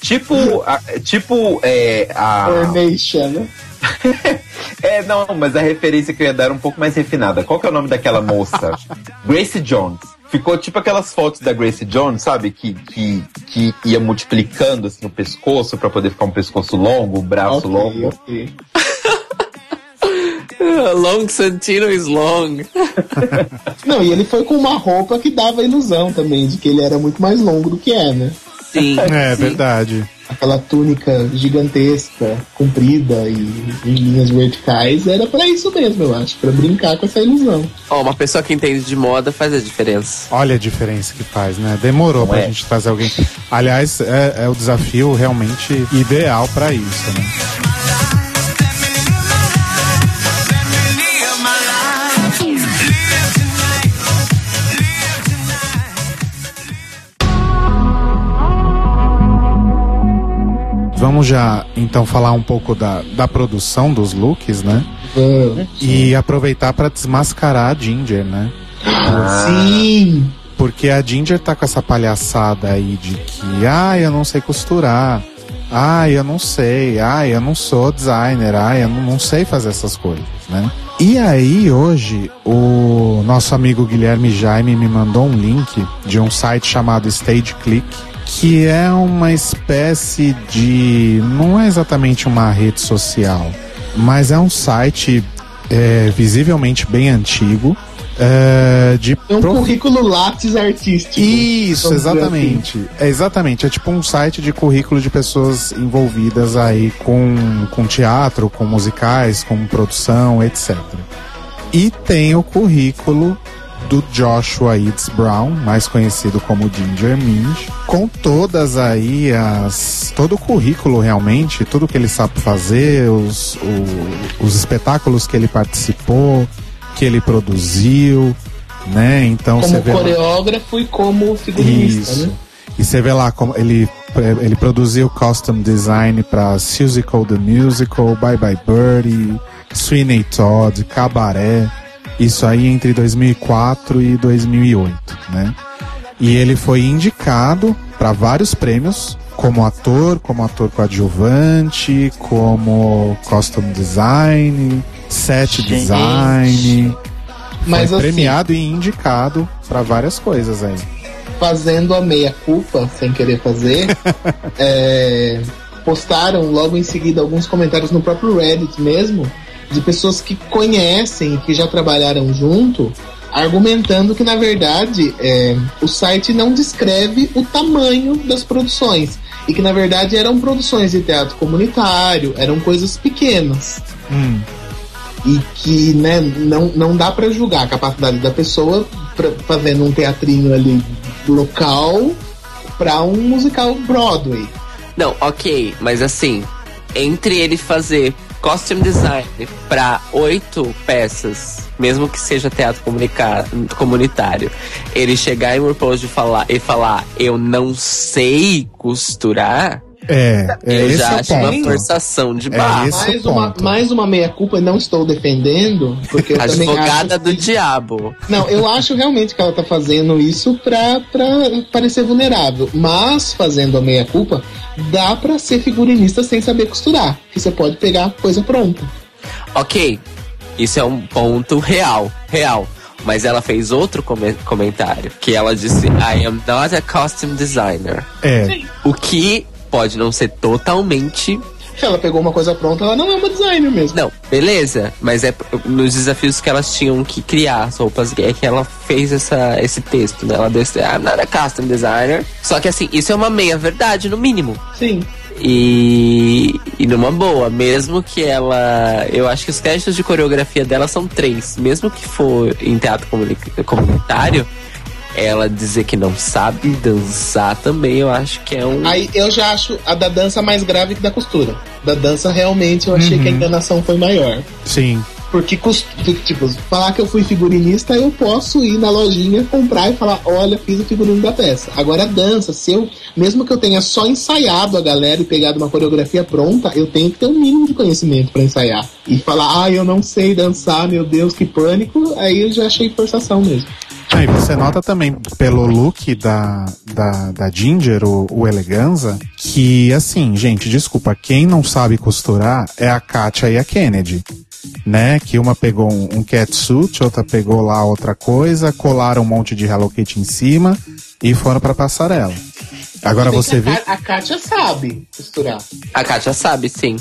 Tipo, a- tipo, é, a. Formation, né? É, não, mas a referência que eu ia dar era um pouco mais refinada. Qual que é o nome daquela moça? Grace Jones. Ficou tipo aquelas fotos da Grace Jones, sabe? Que, que, que ia multiplicando assim o pescoço pra poder ficar um pescoço longo, o braço Ok, longo. ok. Uh, Long Santino is long. Não, e ele foi com uma roupa que dava a ilusão também de que ele era muito mais longo do que é, né? Sim. É, sim. verdade. Aquela túnica gigantesca, comprida e em linhas verticais, era pra isso mesmo, eu acho, Pra brincar com essa ilusão. Ó, uma pessoa que entende de moda faz a diferença. Olha a diferença que faz, né? Demorou Não pra é? gente trazer alguém. Aliás, é, é o desafio realmente ideal pra isso, né? Vamos já então falar um pouco da, da produção dos looks, né? Vamos. E aproveitar pra desmascarar a Ginger, né? Sim! Porque a Ginger tá com essa palhaçada aí de que, ah, eu não sei costurar, ah, eu não sei, ah, eu não sou designer, ah, eu não, não sei fazer essas coisas, né? E aí, hoje, o nosso amigo Guilherme Jaime me mandou um link de um site chamado Stage Click, que é uma espécie de. não é exatamente uma rede social, mas é um site é, visivelmente bem antigo. é, de É um prof- currículo lápis artístico. isso, exatamente. É exatamente. É tipo um site de currículo de pessoas envolvidas aí com, com teatro, com musicais, com produção, etc. E tem o currículo do Joshua Eads Brown, mais conhecido como Ginger Minj, com todas aí as. todo o currículo realmente, tudo que ele sabe fazer, os, o- os espetáculos que ele participou, que ele produziu, né? Então Como vê. lá- coreógrafo e como figurinista, isso. né? E você vê lá como ele, ele produziu custom design para Susical the Musical, Bye Bye Birdie, Sweeney Todd, Cabaré. Isso aí entre 2004 e 2008, né? E ele foi indicado para vários prêmios, como ator, como ator coadjuvante, como custom design, set Gente. design. Mas foi assim, premiado e indicado para várias coisas aí. fazendo a meia-culpa, sem querer fazer, é, postaram logo em seguida alguns comentários no próprio Reddit mesmo, de pessoas que conhecem e que já trabalharam junto, argumentando que na verdade é, o site não descreve o tamanho das produções e que na verdade eram produções de teatro comunitário, eram coisas pequenas Hum. e que né, não, não dá pra julgar a capacidade da pessoa pra, fazendo um teatrinho ali local pra um musical Broadway. Não, ok, mas assim, entre ele fazer costume design pra oito peças, mesmo que seja teatro comunitário, ele chegar em RuPaul's e falar, e falar, eu não sei costurar, É, é eu esse já é acho uma ponto. forçação de É barra. esse- mais, uma, mais uma meia-culpa, e não estou defendendo, porque eu Advogada acho do que- diabo. Não, eu acho realmente que ela tá fazendo isso pra, pra parecer vulnerável. Mas, fazendo a meia-culpa, dá pra ser figurinista sem saber costurar. Que você pode pegar a coisa pronta. Ok, isso é um ponto real, real. Mas ela fez outro come- comentário, que ela disse, I am not a costume designer. É, O que pode não ser totalmente Se ela pegou uma coisa pronta, ela não é uma designer mesmo. Não, beleza, mas é nos desafios que elas tinham que criar as roupas é que ela fez essa, esse texto, né? Ela disse, I'm not a custom designer. Só que assim, isso é uma meia verdade, no mínimo. Sim. E, e numa boa, mesmo que ela. Eu acho que os testes de coreografia dela são três. Mesmo que for em teatro comuni- comunitário, ela dizer que não sabe dançar também, eu acho que é um. Aí eu já acho a da dança mais grave que da costura. Da dança, realmente, eu achei que a enganação foi maior. sim. Porque, tipo, falar que eu fui figurinista, eu posso ir na lojinha, comprar e falar, olha, fiz o figurino da peça. Agora, a dança, se eu, mesmo que eu tenha só ensaiado a galera e pegado uma coreografia pronta, eu tenho que ter um mínimo de conhecimento pra ensaiar. E falar, ah, eu não sei dançar, meu Deus, que pânico, aí eu já achei forçação mesmo. Aí você nota também pelo look da, da, da Ginger, o, o Eleganza, que assim, gente, desculpa, quem não sabe costurar é a Katia e a Kennedy. Né? Que uma pegou um, um catsuit, outra pegou lá outra coisa, colaram um monte de Hello Kitty em cima e foram pra passarela. Agora você vê. a Kátia sabe costurar. A Kátia sabe, sim.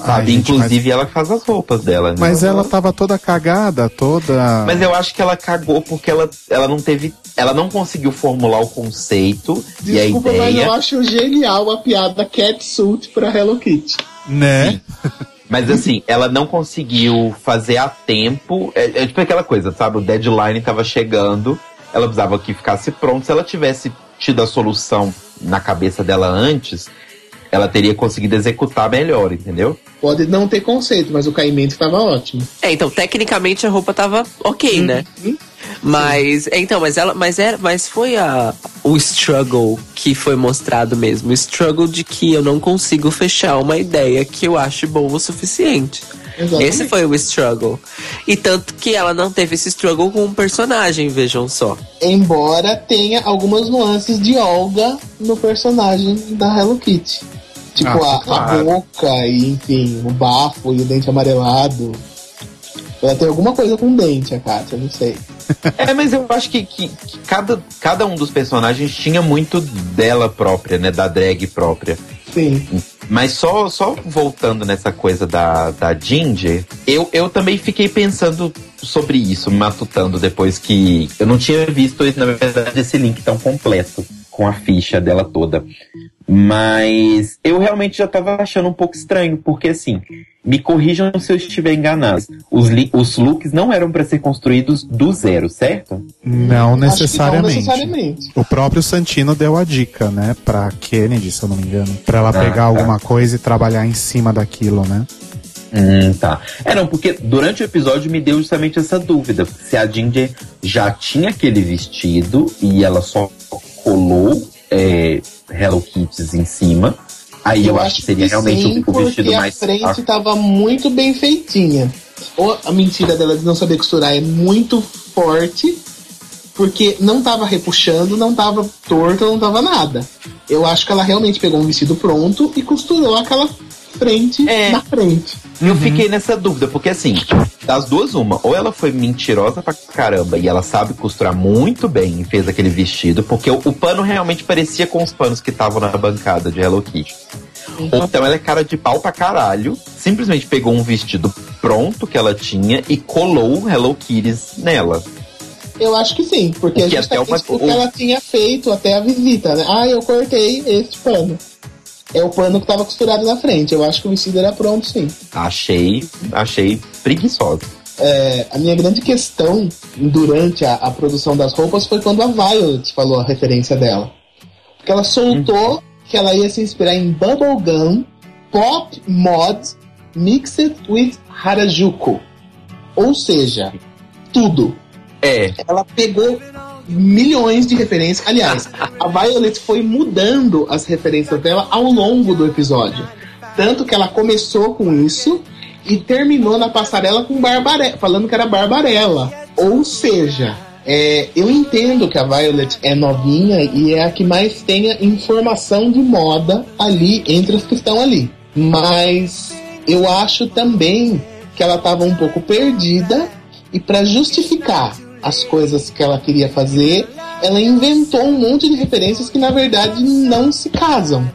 Ai, Sabe? gente, Inclusive, ela faz as roupas dela. né? Mas, mas ela tava toda cagada, toda. Mas eu acho que ela cagou porque ela, ela não teve. Ela não conseguiu formular o conceito e a Desculpa, mas ideia. eu acho genial a piada catsuit pra Hello Kitty. Né? Mas assim, ela não conseguiu fazer a tempo. É, é tipo aquela coisa, sabe? O deadline tava chegando, ela precisava que ficasse pronto. Se ela tivesse tido a solução na cabeça dela antes, ela teria conseguido executar melhor, entendeu? Pode não ter conceito, mas o caimento tava ótimo. É, então, tecnicamente a roupa tava ok, né? Uhum. Mas, é, então, mas ela, mas era, mas foi a o struggle que foi mostrado mesmo, o struggle de que eu não consigo fechar uma ideia que eu acho boa o suficiente. Exatamente. Esse foi o struggle. E tanto que ela não teve esse struggle com um personagem, vejam só. Embora tenha algumas nuances de Olga no personagem da Hello Kitty. Tipo, Ah, a, claro. a boca e, enfim, o bafo e o dente amarelado. Ela tem alguma coisa com dente, a Kátia, não sei. É, mas eu acho que, que, que cada, cada um dos personagens tinha muito dela própria, né? Da drag própria. Sim. Mas só, só voltando nessa coisa da, da Ginger, eu, eu também fiquei pensando sobre isso, me matutando depois que eu não tinha visto, na verdade, esse link tão completo com a ficha dela toda. Mas eu realmente já tava achando um pouco estranho, porque assim, me corrijam se eu estiver enganado. Os, os looks não eram para ser construídos do zero, certo? Não que não necessariamente. necessariamente. O próprio Santino deu a dica, né, pra Kennedy, se eu não me engano, pra ela Ah, pegar tá. alguma coisa e trabalhar em cima daquilo, né? Hum, tá. É, não, porque durante o episódio me deu justamente essa dúvida. Se a Ginger já tinha aquele vestido e ela só colou é, Hello Kitties em cima, aí eu, acho que seria realmente sim, o, vestido porque mais. a frente tava muito bem feitinha. Ou a mentira dela de não saber costurar é muito forte, porque não tava repuxando, não tava torto, não tava nada. Eu acho que ela realmente pegou um vestido pronto e costurou aquela frente É. na frente. Eu fiquei nessa dúvida, porque assim, das duas, uma, ou ela foi mentirosa pra caramba e ela sabe costurar muito bem e fez aquele vestido, porque o, o pano realmente parecia com os panos que estavam na bancada de Hello Kitty. Ou então ela é cara de pau pra caralho, simplesmente pegou um vestido pronto que ela tinha e colou Hello Kitties nela. Eu acho que sim, porque Porque é até justamente uma- o que ela tinha feito até a visita, né? Ah, eu cortei este pano. É o pano que tava costurado na frente. Eu acho que o vestido era pronto, sim. Achei, achei preguiçosa. É, a minha grande questão durante a, a produção das roupas foi quando a Violet falou a referência dela. Porque ela soltou que ela ia se inspirar em Bubblegum Pop Mod Mixed with Harajuku. Ou seja, tudo. É, Ela pegou milhões de referências. Aliás, a Violet foi mudando as referências dela ao longo do episódio. Tanto que ela começou com isso e terminou na passarela com Barbarella, falando que era Barbarella. Ou seja, é, eu entendo que a Violet é novinha e é a que mais tenha informação de moda ali entre as que estão ali. Mas eu acho também que ela estava um pouco perdida e para justificar as coisas que ela queria fazer, ela inventou um monte de referências que na verdade não se casam.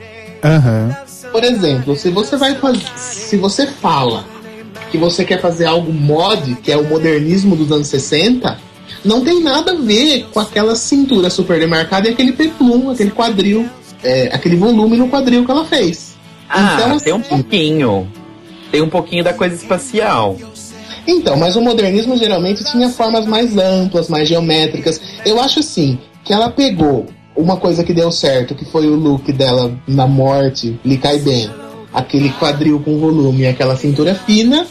Aham. Por exemplo, se você vai fazer, se você fala que você quer fazer algo mod, que é o modernismo dos anos 60, não tem nada a ver com aquela cintura super demarcada e aquele peplum, aquele quadril, é, aquele volume no quadril que ela fez. ah, Então, tem um assim- pouquinho. Tem um pouquinho da coisa espacial. Então, mas o modernismo geralmente tinha formas mais amplas, mais geométricas. Eu acho assim, que ela pegou uma coisa que deu certo, que foi o look dela na morte, lhe cai bem. Aquele quadril com volume e aquela cintura fina.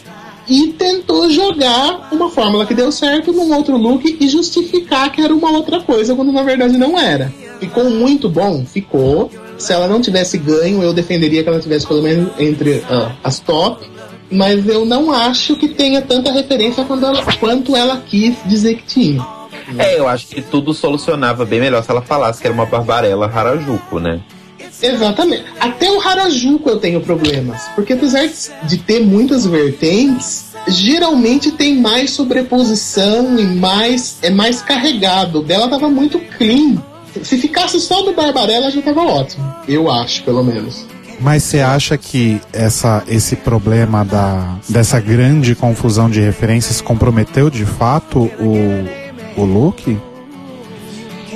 E tentou jogar uma fórmula que deu certo num outro look e justificar que era uma outra coisa, quando na verdade não era. Ficou muito bom? Ficou. Se ela não tivesse ganho, eu defenderia que ela tivesse pelo menos entre ah, as top mas eu não acho que tenha tanta referência quando ela- quanto ela quis dizer que tinha. É, eu acho que tudo solucionava bem melhor se ela falasse que era uma Barbarella Harajuku, né? Exatamente. Até o Harajuku eu tenho problemas. Porque apesar de ter muitas vertentes, geralmente tem mais sobreposição e mais é mais carregado. O dela tava muito clean. Se ficasse só do Barbarella já tava ótimo. Eu acho, pelo menos. Mas você acha que essa, esse problema da, dessa grande confusão de referências comprometeu de fato o, o look?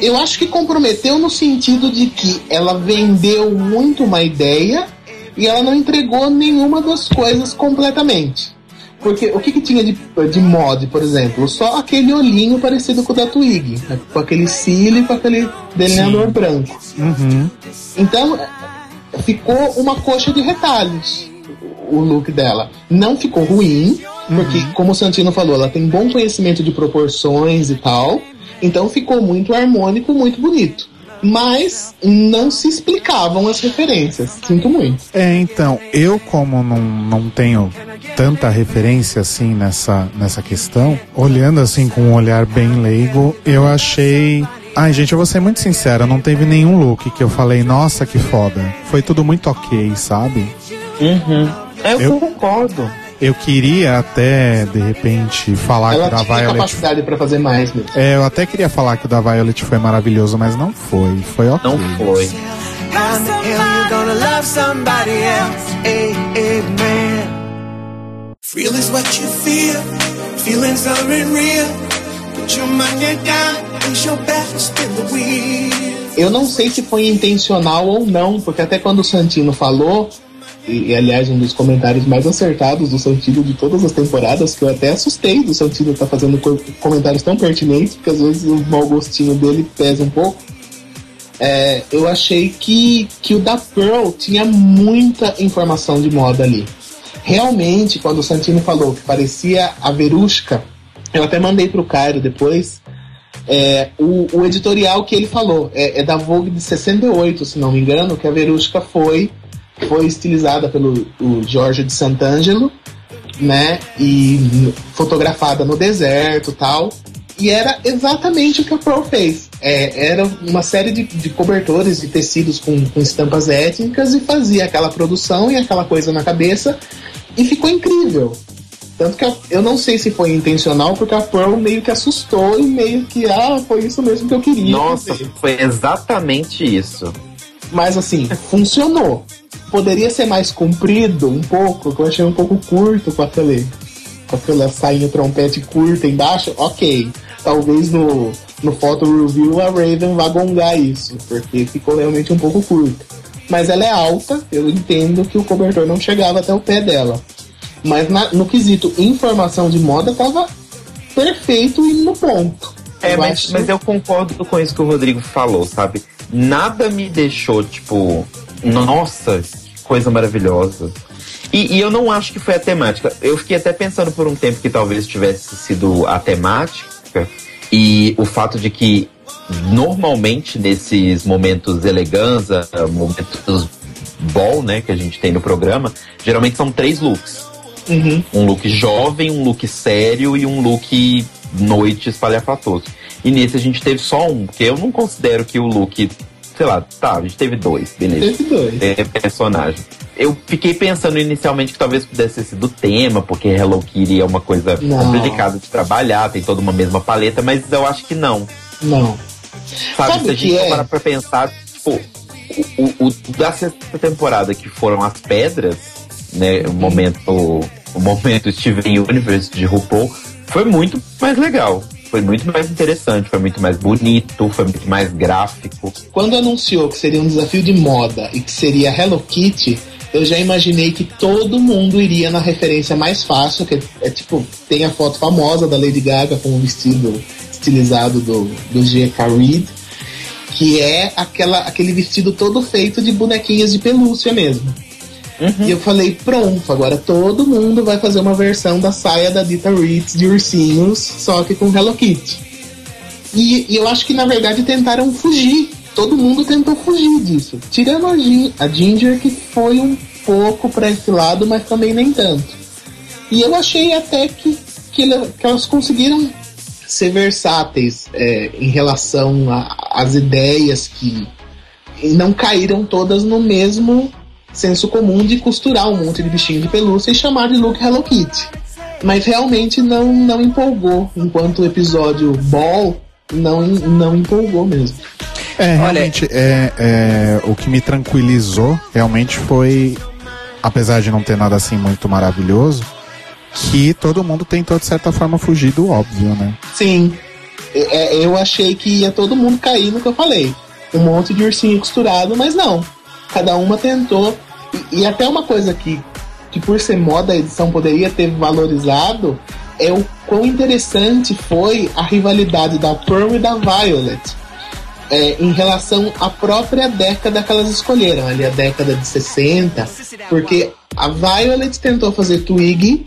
Eu acho que comprometeu no sentido de que ela vendeu muito uma ideia e ela não entregou nenhuma das coisas completamente. Porque o que, que tinha de, de mod, por exemplo? Só aquele olhinho parecido com o da Twig, né? com aquele cílio e com aquele delineador branco. Uhum. Então, ficou uma coxa de retalhos o look dela. Não ficou ruim, porque, como o Santino falou, ela tem bom conhecimento de proporções e tal. Então ficou muito harmônico, muito bonito. Mas não se explicavam as referências. Sinto muito. É, então, eu como não, não tenho tanta referência assim nessa, nessa questão, olhando assim com um olhar bem leigo, eu achei. Ai, gente, eu vou ser muito sincera, não teve nenhum look que eu falei, nossa, que foda. Foi tudo muito ok, sabe? Uhum. Eu, Eu- concordo. Eu queria até, de repente, falar Ela que o da Violet. capacidade para fazer mais mesmo. É, eu até queria falar que o da Violet foi maravilhoso, mas não foi. Foi ok. Não foi. How the hell you gonna love somebody else? Hey, hey, man. Real is what you feel. Feelings aren't real. Put your money down. Eu não sei se foi intencional ou não, porque até quando o Santino falou, e, aliás um dos comentários mais acertados do Santino de todas as temporadas, que eu até assustei do Santino estar fazendo co- comentários tão pertinentes, porque às vezes o mau gostinho dele pesa um pouco. É, eu achei que, que o da Pearl tinha muita informação de moda ali. Realmente, quando o Santino falou que parecia a Verusca, eu até mandei pro Cairo depois, é, o, o editorial que ele falou é, é da Vogue de 68, se não me engano, que a Verusca foi, foi estilizada pelo o Jorge de Sant'Angelo, né? E fotografada no deserto tal. E era exatamente o que a Pearl fez. É, era uma série de, de cobertores de tecidos com, com estampas étnicas e fazia aquela produção e aquela coisa na cabeça e ficou incrível. Tanto que eu- eu não sei se foi intencional, porque a Pearl meio que assustou e meio que, ah, foi isso mesmo que eu queria. Nossa, fazer. foi exatamente isso. Mas assim, funcionou. Poderia ser mais comprido um pouco, que eu achei um pouco curto com aquele. Com aquela sainha trompete curta embaixo, ok. talvez no, no photo review a Raven vá gongar isso, porque ficou realmente um pouco curto. Mas ela é alta, eu entendo que o cobertor não chegava até o pé dela. Mas na- no quesito informação de moda tava perfeito e no ponto. É, Eu mas, acho- mas eu concordo com isso que o Rodrigo falou, sabe? Nada me deixou, tipo, nossa, que coisa maravilhosa. E, e eu não acho que foi a temática. Eu fiquei até pensando por um tempo que talvez tivesse sido a temática e o fato de que normalmente nesses momentos eleganza, momentos ball, né, que a gente tem no programa, geralmente são três looks. Uhum. Um look jovem, um look sério e um look noite espalhafatoso. E nesse a gente teve só um, porque eu não considero que o look, sei lá, tá, a gente teve dois, beleza. Teve dois. É personagem. Eu fiquei pensando inicialmente que talvez pudesse ter sido o tema, porque Hello Kitty é uma coisa Não. complicada de trabalhar, tem toda uma mesma paleta, mas eu acho que não. Não. Sabe, Sabe se a gente é? parar pra pensar, tipo, o, o- o da sexta temporada, que foram as pedras, né, o momento, o momento Steven Universe de RuPaul, foi muito mais legal. Foi muito mais interessante, foi muito mais bonito, foi muito mais gráfico. Quando anunciou que seria um desafio de moda e que seria Hello Kitty, eu já imaginei que todo mundo iria na referência mais fácil, que é, é tipo, tem a foto famosa da Lady Gaga com o vestido estilizado do, do G.K. Reed, que é aquela, aquele vestido todo feito de bonequinhas de pelúcia mesmo. E eu falei, pronto, agora todo mundo vai fazer uma versão da saia da Dita Ritz de ursinhos, só que com Hello Kitty. E, e eu acho que na verdade tentaram fugir. Todo mundo tentou fugir disso. Tirando a, a Ginger, que foi um pouco para esse lado, mas também nem tanto. E eu achei até que, que, que elas conseguiram ser versáteis é, em relação às ideias que não caíram todas no mesmo senso comum de costurar um monte de bichinho de pelúcia e chamar de look Hello Kitty. Mas realmente não, não empolgou, enquanto o episódio Ball não, não empolgou mesmo. É, Olha- realmente, é, é, o que me tranquilizou realmente foi, apesar de não ter nada assim muito maravilhoso, que todo mundo tentou de certa forma fugir do óbvio, né? Sim, é, é, eu achei que ia todo mundo cair no que eu falei. Um monte de ursinho costurado, mas não. Cada uma tentou. E, e até uma coisa que, que, por ser moda, a edição poderia ter valorizado é o quão interessante foi a rivalidade da Pearl e da Violet. é, em relação à própria década que elas escolheram, ali a década de 60, porque a Violet tentou fazer Twig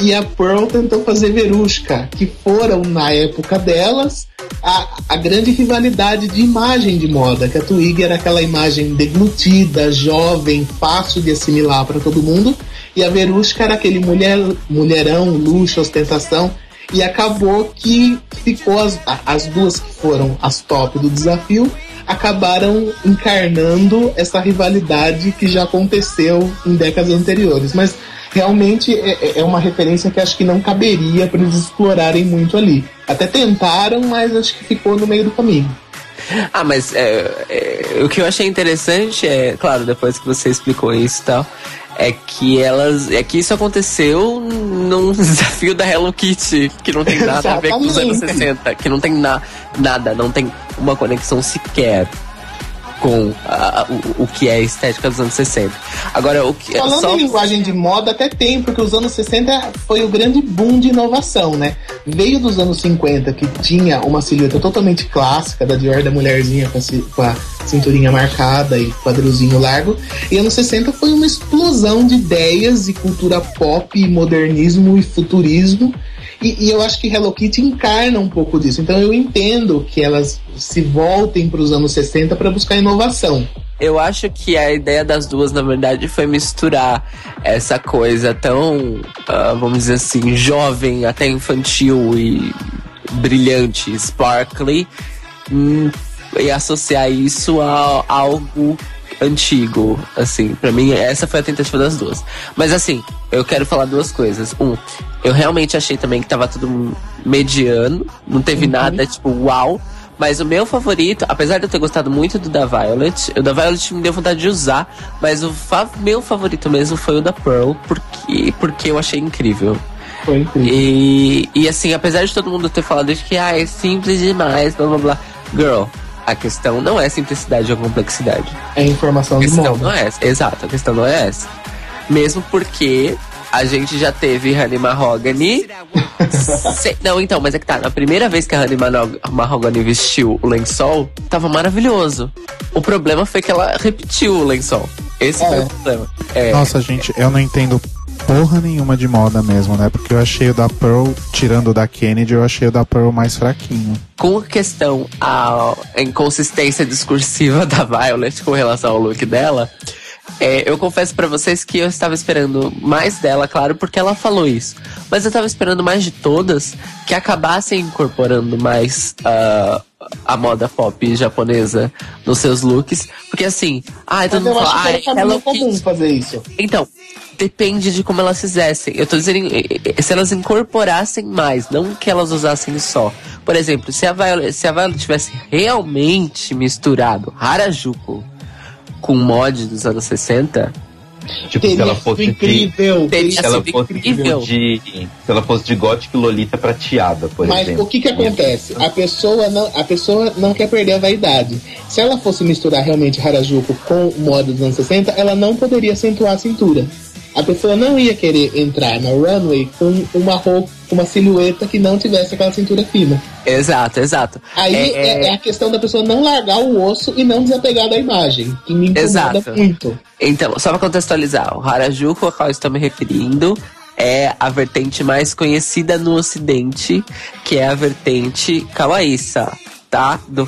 e a Pearl tentou fazer Verushka, que foram, na época delas, a, a grande rivalidade de imagem de moda, que a Twig era aquela imagem deglutida, jovem, fácil de assimilar para todo mundo, e a Verushka era aquele mulher, mulherão, luxo, ostentação, e acabou que ficou as, as duas que foram as top do desafio acabaram encarnando essa rivalidade que já aconteceu em décadas anteriores. Mas realmente é, é uma referência que acho que não caberia para eles explorarem muito ali. Até tentaram, mas acho que ficou no meio do caminho. Ah, mas é, é, o que eu achei interessante é, claro, depois que você explicou isso e tal, é que elas. É que isso aconteceu num desafio da Hello Kitty, que não tem nada a ver com os anos Exatamente. 60, que não tem na, nada, não tem uma conexão sequer com a- o, o que é a estética dos anos 60. Agora, o que é Falando só. em linguagem de moda, até tem, porque os anos 60 foi o grande boom de inovação, né? Veio dos anos 50, que tinha uma silhueta totalmente clássica, da Dior da mulherzinha com a, com a cinturinha marcada e quadrilzinho largo. E anos 60 foi uma explosão de ideias e cultura pop, e modernismo e futurismo. E, e eu acho que Hello Kitty encarna um pouco disso. Então eu entendo que elas se voltem para os anos 60 para buscar inovação. Eu acho que a ideia das duas, na verdade, foi misturar essa coisa tão, ah, vamos dizer assim, jovem, até infantil e brilhante, sparkly, hum, e associar isso a algo antigo, assim, pra mim essa foi a tentativa das duas. Mas assim, eu quero falar duas coisas. Um, eu realmente achei também que tava tudo mediano, não teve nada tipo uau. Mas o meu favorito, apesar de eu ter gostado muito do da Violet, o da Violet me deu vontade de usar, mas o fa- meu favorito mesmo foi o da Pearl, porque, porque eu achei incrível. Foi incrível. E, e assim, apesar de todo mundo ter falado de que ah, é simples demais, blá blá blá. Girl, a questão não é simplicidade ou complexidade. É informação A questão moda. não é essa. Exato, a questão não é essa. Mesmo porque a gente já teve Honey Mahogany. Se- não, então, mas é que tá. Na primeira vez que a Honey Mahogany vestiu o lençol, tava maravilhoso. O problema foi que ela repetiu o lençol. Esse foi É. o problema. É, Nossa, gente, eu não entendo porra nenhuma de moda mesmo, né? Porque eu achei o da Pearl, tirando o da Kennedy, eu achei o da Pearl mais fraquinho. com questão à inconsistência discursiva da Violet com relação ao look dela, é, eu confesso pra vocês que eu estava esperando mais dela, claro, porque ela falou isso. Mas eu estava esperando mais de todas que acabassem incorporando mais ah, a moda pop japonesa nos seus looks. Porque assim, ai, todo mundo fala, caminho Hello Kitty. comum fazer isso. Então, depende de como elas fizessem. Eu tô dizendo eh, eh, se elas incorporassem mais, não que elas usassem só. Por exemplo, se a Violet, se a Violet tivesse realmente misturado Harajuku com mod dos anos 60, Tipo, se Teria ela sido fosse de, incrível. Teria se ela fosse incrível. de. Se ela fosse de Gothic Lolita prateada, por Mas exemplo. o que que acontece? A pessoa, não, a pessoa não quer perder a vaidade. Se ela fosse misturar realmente Harajuku com o modo dos anos 60, ela não poderia acentuar a cintura. A pessoa não ia querer entrar na runway com uma roupa, com uma silhueta que não tivesse aquela cintura fina. exato, exato. Aí É, é, é- é a questão da pessoa não largar o osso e não desapegar da imagem, que me incomoda Exato. muito. Então, só pra contextualizar, o Harajuku ao qual estou me referindo é a vertente mais conhecida no ocidente, que é a vertente kawaii-sa, tá? Do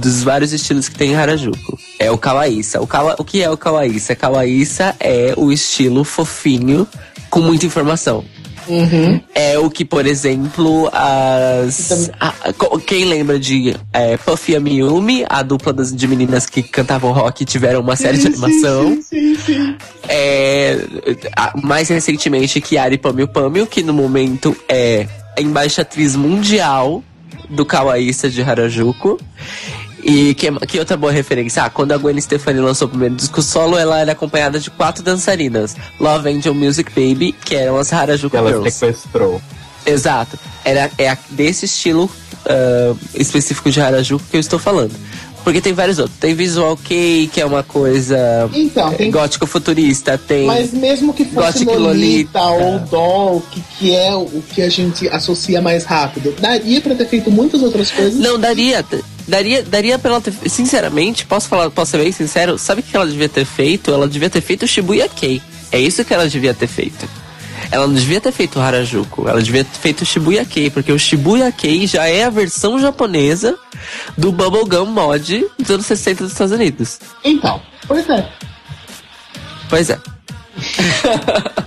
dos vários estilos que tem em Harajuku. É o kawaii-sa. O, kawa- o que é o kawaii-sa? Kawaii-sa é o estilo fofinho com muita informação. Uhum. É o que, por exemplo, as. a- a- quem lembra de é, Puffy e a Miyumi, a dupla das, de meninas que cantavam rock e tiveram uma série de animação. Sim, sim, sim. É, a- mais recentemente, Kiari Pamil Pamil, que no momento é a embaixatriz mundial do Kawaii-sa de Harajuku. E que, que outra boa referência? Ah, quando a Gwen Stefani lançou o primeiro disco solo, ela era acompanhada de quatro dançarinas. Love Angel Music Baby, que eram as Harajuku Ela Girls. sequestrou. Exato. Era, é desse estilo ah, específico de Harajuku que eu estou falando. Porque tem vários outros. Tem Visual Kei, que é uma coisa Então, tem gótico futurista. Tem. Mas mesmo que fosse Lolita, Lolita. ou Doll, que, que é o que a gente associa mais rápido, daria pra ter feito muitas outras coisas. Não, daria. Daria, daria pra ela ter. Sinceramente, posso falar, posso ser bem sincero? Sabe o que ela devia ter feito? Ela devia ter feito o Shibuya Kei. É isso que ela devia ter feito. Ela não devia ter feito o Harajuku. Ela devia ter feito o Shibuya Kei, porque o Shibuya Kei já é a versão japonesa do Bubblegum Mod dos anos 60 dos Estados Unidos. Então, pois é. Pois é.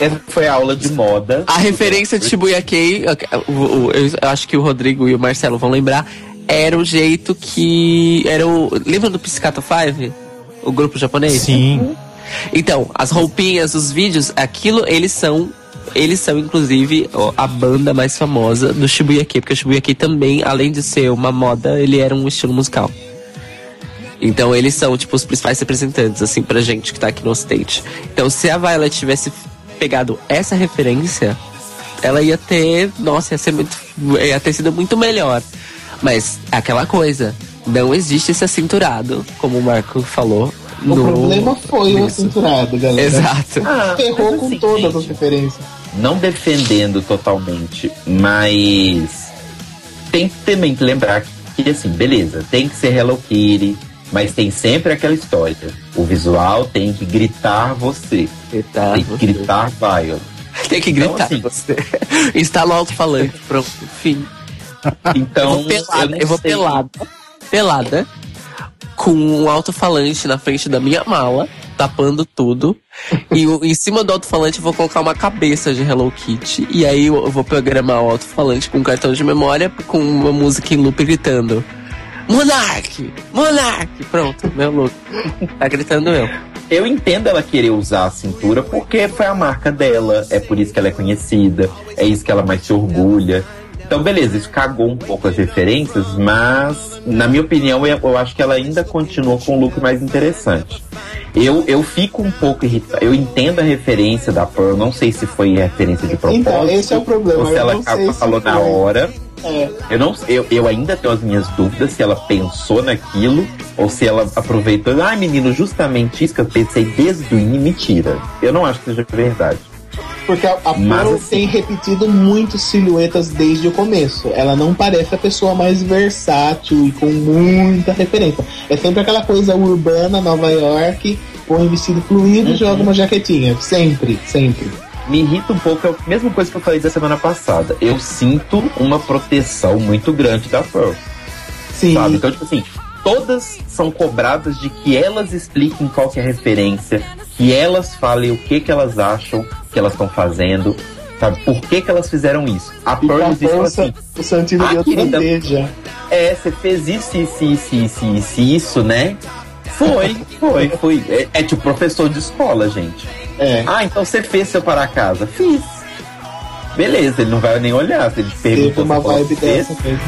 Essa foi a aula de moda. A referência de Shibuya Kei, eu acho que o Rodrigo e o Marcelo vão lembrar, era o jeito que. Era o. Lembra do Psicato 5? O grupo japonês? Sim. Então, as roupinhas, os vídeos, aquilo, eles são. Eles são, inclusive, a banda mais famosa do Shibuya Kei, porque o Shibuya Kei também, além de ser uma moda, ele era um estilo musical. Então eles são, tipo, os principais representantes, assim, pra gente que tá aqui no Ocidente. Então, se a Violet tivesse pegado essa referência, ela ia ter. Nossa, ia ser muito. ia ter sido muito melhor. Mas aquela coisa, não existe esse acinturado, como o Marco falou. O problema foi o acinturado, galera. Exato. Ferrou mas com assim, todas gente, as referências. Não defendendo totalmente, mas tem que também que lembrar que, assim, beleza, tem que ser Hello Kitty, mas tem sempre aquela história. O visual tem que gritar você. Gritar tem que você. gritar Violet. Tem que Então, gritar assim- você. Instala o alto-falante, pronto. Fim. Então, eu vou pelada, não eu vou pelada. Pelada. Com um alto-falante na frente da minha mala, tapando tudo. e em cima do alto-falante eu vou colocar uma cabeça de Hello Kitty. E aí eu vou programar o alto-falante com um cartão de memória com uma música em loop gritando. Monark! Monark! Pronto, meu louco. Tá gritando eu. Eu entendo ela querer usar a cintura porque foi a marca dela, é por isso que ela é conhecida, é isso que ela mais se orgulha. Então, beleza, isso cagou um pouco as referências, mas, na minha opinião, eu, eu acho que ela ainda continua com um look mais interessante. Eu, eu fico um pouco irritado. Eu entendo a referência da Pearl, não sei se foi referência de propósito. Então, esse é o problema. Ou se eu ela sei se falou na foi. hora. É. Eu, não, eu, eu ainda tenho as minhas dúvidas se ela pensou naquilo ou se ela aproveitou. Ai, menino, justamente isso que eu pensei desde o início. Mentira. Eu não acho que seja verdade. Porque a, a Mas, Pearl assim- tem repetido muito silhuetas desde o começo. Ela não parece a pessoa mais versátil e com muita referência. É sempre aquela coisa urbana, Nova York, põe um vestido fluido Uhum. e joga uma jaquetinha. Sempre, sempre. Me irrita um pouco, é a mesma coisa que eu falei da semana passada. Eu sinto uma proteção muito grande da Pearl. Sim. sabe? Então, tipo assim, todas são cobradas de que elas expliquem qual que é a referência, que elas falem o que que elas acham que elas estão fazendo, sabe? Por que que elas fizeram isso? A Pearl força, assim, o Santino Ah, querida. é, você fez isso, isso, isso, isso, isso, isso, né? Foi, foi, foi. É, é tipo professor de escola, gente. É. Ah, então você fez seu para casa? Fiz. Beleza, ele não vai nem olhar. Se ele Teve perguntou uma se falou, vibe "Fez?" dessa mesmo.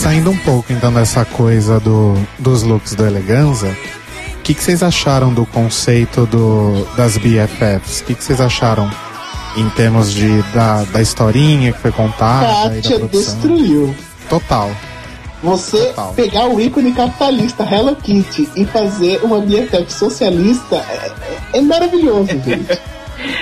Saindo um pouco então dessa coisa do, dos looks do Eleganza, o que, que vocês acharam do conceito do, das BFFs? O que, que vocês acharam em termos de, da, da historinha que foi contada da Kátia produção? destruiu. Total. Você Total. pegar o ícone capitalista Hello Kitty e fazer uma BFF socialista é, é- é maravilhoso, gente.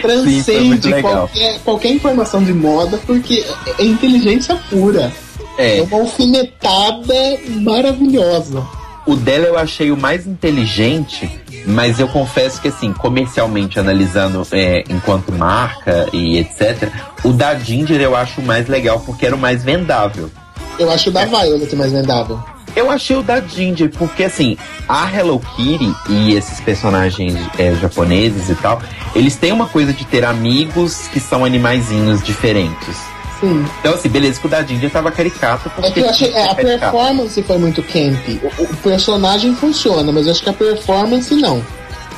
Transcende legal. qualquer, qualquer informação de moda, porque é, é inteligência pura. É É, uma alfinetada maravilhosa. O dela eu achei o mais inteligente, mas eu confesso que, assim, comercialmente analisando é, enquanto marca e etc., o da Ginger eu acho o mais legal porque era o mais vendável. Eu acho o da Violet mais vendável. Eu achei o da Ginger, porque assim, a Hello Kitty e esses personagens é, japoneses e tal, eles têm uma coisa de ter amigos que são animaizinhos diferentes. Sim. Então, assim, beleza que o da Ginger tava caricato. É que eu achei. é, a caricato. performance foi muito camp. O, o personagem funciona, mas eu acho que a performance não.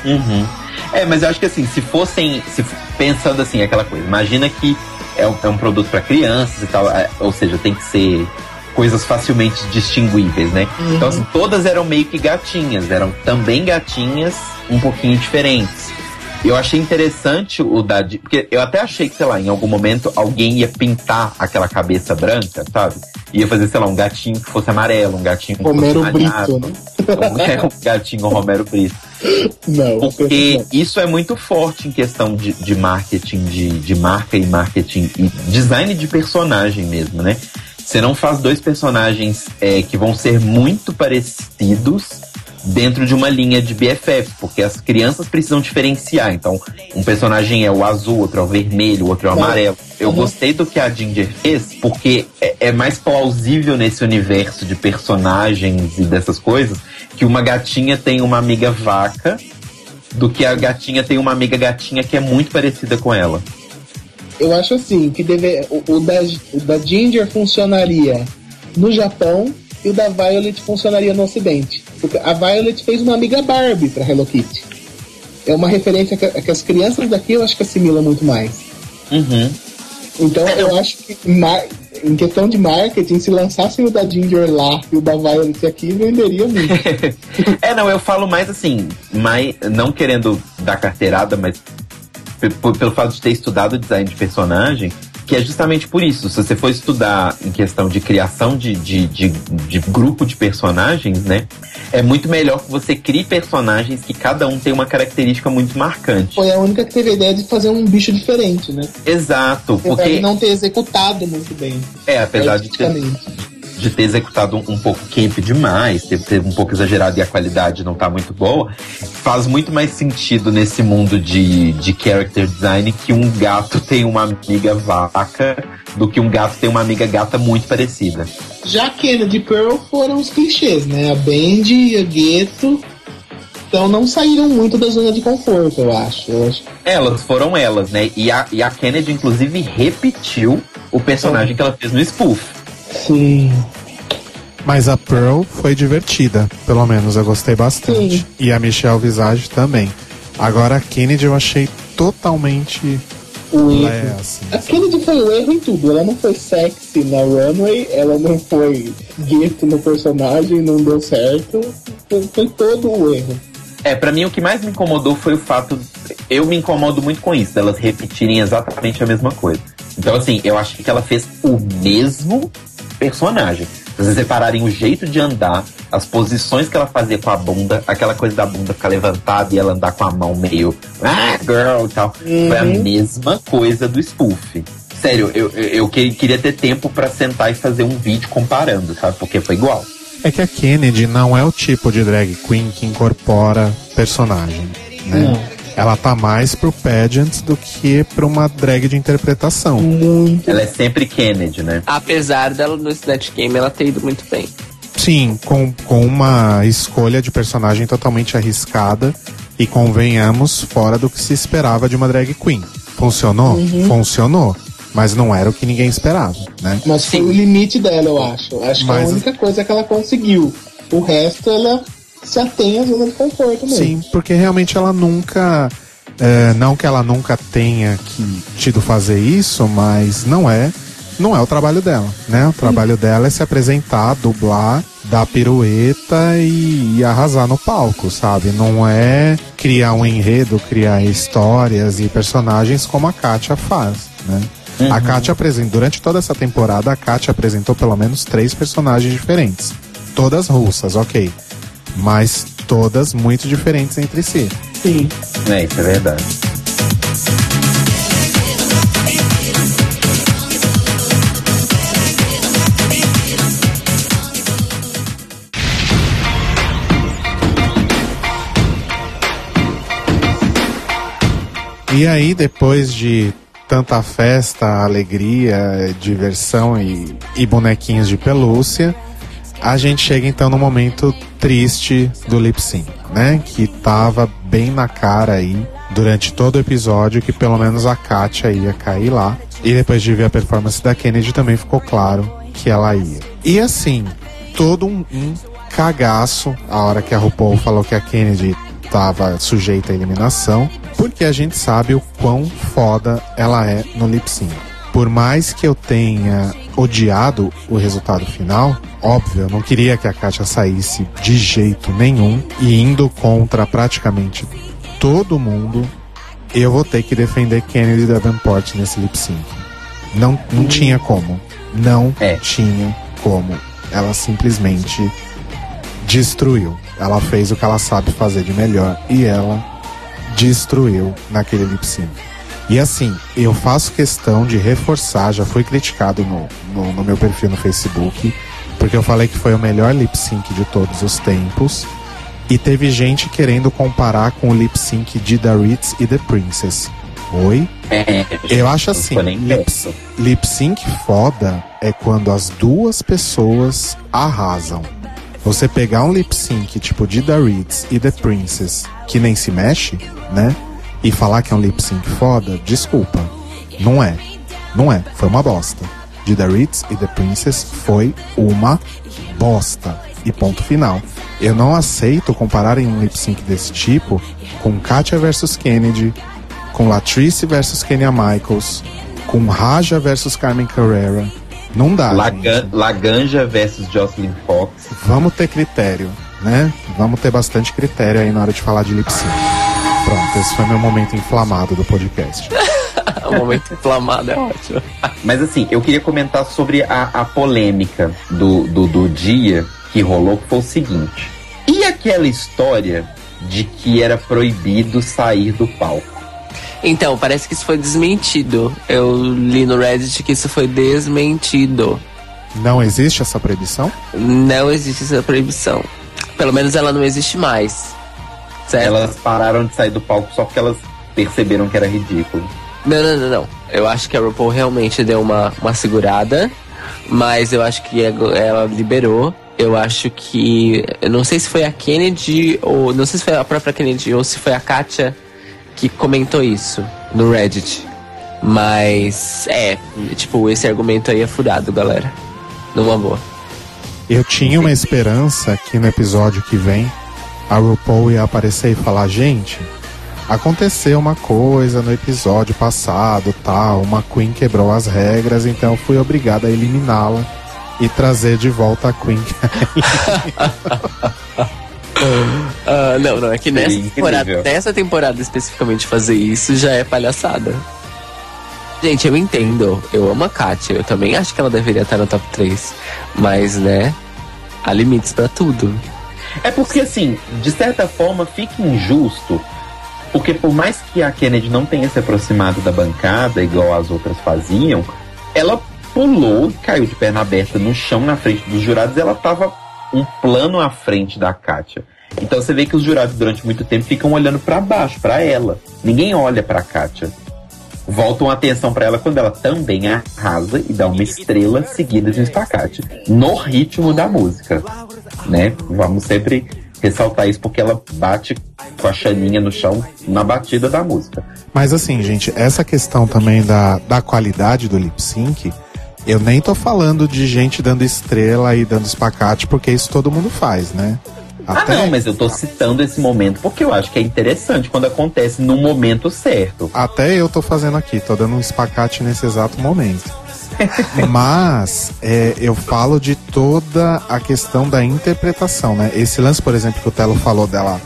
Uhum. É, mas eu acho que assim, se fossem. Se, pensando assim, aquela coisa, imagina que é um, é um produto para crianças e tal, é, ou seja, tem que ser coisas facilmente distinguíveis, né? Então, assim, todas eram meio que gatinhas, eram também gatinhas um pouquinho diferentes. Eu achei interessante o da. Porque eu até achei que, sei lá, em algum momento alguém ia pintar aquela cabeça branca, sabe? Ia fazer, sei lá, um gatinho que fosse amarelo, um gatinho que Romero fosse malhado, Brito, né? um, é, um gatinho Romero Brito. Não. Porque isso é muito forte em questão de, de marketing, de, de marca e marketing e design de personagem mesmo, né? Você não faz dois personagens é, que vão ser muito parecidos dentro de uma linha de BFF, porque as crianças precisam diferenciar. Então, um personagem é o azul, outro é o vermelho, outro é o amarelo. Eu Uhum. gostei do que a Ginger fez, porque é, é mais plausível nesse universo de personagens e dessas coisas que uma gatinha tem uma amiga vaca do que a gatinha tem uma amiga gatinha que é muito parecida com ela. Eu acho assim, que deve, o, o da, o da Ginger funcionaria no Japão e o da Violet funcionaria no Ocidente. Porque a Violet fez uma amiga Barbie pra Hello Kitty. É uma referência que, que as crianças daqui eu acho que assimilam muito mais. Uhum. Então eu acho que em questão de marketing, se lançassem o da Ginger lá e o da Violet aqui, venderia muito. é, não, eu falo mais assim, mais, não querendo dar carteirada, mas pelo fato de ter estudado design de personagem, que é justamente por isso. Se você for estudar em questão de criação de, de, de, de grupo de personagens, né? É muito melhor que você crie personagens que cada um tem uma característica muito marcante. Foi a única que teve a ideia de fazer um bicho diferente, né? Exato, Apesar porque de não ter executado muito bem. é, apesar de ter. De ter executado um, um pouco camp demais, ter, ter um pouco exagerado e a qualidade não tá muito boa, faz muito mais sentido nesse mundo de, de character design que um gato tem uma amiga vaca do que um gato tem uma amiga gata muito parecida. Já Kennedy e Pearl foram os clichês, né? A Band e a Gueto. Então não saíram muito da zona de conforto, eu acho. Eu acho. Elas foram elas, né? E a, e a Kennedy, inclusive, repetiu o personagem que ela fez no spoof. Sim. Mas a Pearl foi divertida, pelo menos eu gostei bastante. Sim. E a Michelle Visage também. Agora a Kennedy eu achei totalmente o erro. É, assim, A Kennedy foi o erro em tudo. Ela não foi sexy na runway, ela não foi gift no personagem, não deu certo. Foi, foi todo o erro. É, pra mim o que mais me incomodou foi o fato. Eu me incomodo muito com isso, delas repetirem exatamente a mesma coisa. Então, assim, eu acho que ela fez o mesmo personagem. Se vocês separarem o jeito de andar, as posições que ela fazia com a bunda, aquela coisa da bunda ficar levantada e ela andar com a mão meio. Ah, girl e tal. Foi a mesma coisa do spoof. Sério, eu, eu, eu que- queria ter tempo pra sentar e fazer um vídeo comparando, sabe? Porque foi igual. É que a Kennedy não é o tipo de drag queen que incorpora personagem, né? Não. Ela tá mais pro pageant do que pra uma drag de interpretação. Muito. Ela é sempre Kennedy, né? Apesar dela no Snatch Game, ela ter ido muito bem. Sim, com, com uma escolha de personagem totalmente arriscada e convenhamos, fora do que se esperava de uma drag queen. Funcionou? Funcionou. Mas não era o que ninguém esperava, né? Mas foi Sim. o limite dela, eu acho. Acho que é Mas- a única coisa que ela conseguiu. O resto, ela se atém à zona de conforto mesmo. Sim, porque realmente ela nunca. é, não que ela nunca tenha que tido fazer isso, mas não é. Não é o trabalho dela, né? O trabalho dela é se apresentar, dublar, dar pirueta e, e arrasar no palco, sabe? Não é criar um enredo, criar histórias e personagens como a Katia faz, né? A Katia apresenta, durante toda essa temporada, a Katia apresentou pelo menos três personagens diferentes. Todas russas, ok. Mas todas muito diferentes entre si. Sim. É, isso é verdade. E aí, depois de tanta festa, alegria, diversão e, e bonequinhos de pelúcia, a gente chega então no momento triste do lip sync, né? Que tava bem na cara aí durante todo o episódio que pelo menos a Katia ia cair lá. E depois de ver a performance da Kennedy também ficou claro que ela ia. E assim, todo um, um cagaço a hora que a RuPaul falou que a Kennedy tava sujeita à eliminação, porque a gente sabe o quão foda ela é no lip sync. Por mais que eu tenha odiado o resultado final, óbvio, eu não queria que a Katia saísse de jeito nenhum e indo contra praticamente todo mundo, eu vou ter que defender Kennedy Davenport nesse lip sync. Não, não tinha como. Não É. tinha como. Ela simplesmente destruiu. Ela fez o que ela sabe fazer de melhor e ela destruiu naquele lip sync. E assim, eu faço questão de reforçar, já foi criticado no, no, no meu perfil no Facebook, porque eu falei que foi o melhor lip sync de todos os tempos. E teve gente querendo comparar com o lip sync de The Ritz e The Princess. Oi? É, Eu acho assim, lip, lip sync foda é quando as duas pessoas arrasam. Você pegar um lip sync tipo de The Ritz e The Princess, que nem se mexe, né? E falar que é um lip sync foda, desculpa. Não é. Não é. Foi uma bosta. De The Ritz e The Princess foi uma bosta. E ponto final. Eu não aceito compararem um lip sync desse tipo com Katia versus Kennedy, com Latrice versus Kenya Michaels, com Raja versus Carmen Carrera. Não dá. Lagan-. Laganja versus Jocelyn Fox. Vamos ter critério, né? Vamos ter bastante critério aí na hora de falar de lip sync. Pronto, esse foi meu momento inflamado do podcast. o momento inflamado é ótimo. Mas assim, eu queria comentar sobre a, a polêmica do, do, do dia que rolou, que foi o seguinte. E aquela história de que era proibido sair do palco? Então, parece que isso foi desmentido. Eu li no Reddit que isso foi desmentido. Não existe essa proibição? Não existe essa proibição. Pelo menos ela não existe mais. Certo? Elas pararam de sair do palco só porque elas perceberam que era ridículo. Não, não, não, não. Eu acho que a RuPaul realmente deu uma, uma segurada, mas eu acho que ela liberou. Eu acho que. Eu não sei se foi a Kennedy ou. Não sei se foi a própria Kennedy ou se foi a Katia que comentou isso no Reddit. Mas é, tipo, esse argumento aí é furado, galera. Numa boa. Eu tinha uma esperança que no episódio que vem a RuPaul ia aparecer e falar: gente, aconteceu uma coisa no episódio passado, tal, uma Queen quebrou as regras, então eu fui obrigado a eliminá-la e trazer de volta a Queen. Ah, não, não, é que nessa temporada, nessa temporada especificamente fazer isso já é palhaçada. Gente, eu entendo. Eu amo a Katia. Eu também acho que ela deveria estar no top 3. Mas, né? Há limites pra tudo. É porque, assim, de certa forma fica injusto, porque por mais que a Kennedy não tenha se aproximado da bancada, igual as outras faziam, ela pulou e caiu de perna aberta no chão na frente dos jurados e ela tava um plano à frente da Kátia. Então você vê que os jurados durante muito tempo ficam olhando pra baixo, pra ela. Ninguém olha pra Kátia. Voltam a atenção pra ela quando ela também arrasa e dá uma estrela seguida de um espacate no ritmo da música, né? Vamos sempre ressaltar isso porque ela bate com a chaninha no chão na batida da música. Mas assim, gente, essa questão também da, da qualidade do lip sync, eu nem tô falando de gente dando estrela e dando espacate, porque isso todo mundo faz, né? Ah, não, mas eu tô citando esse momento porque eu acho que é interessante quando acontece no momento certo. Até eu tô fazendo aqui, tô dando um espacate nesse exato momento. Mas é, eu falo de toda a questão da interpretação, né? Esse lance, por exemplo, que o Telo falou dela,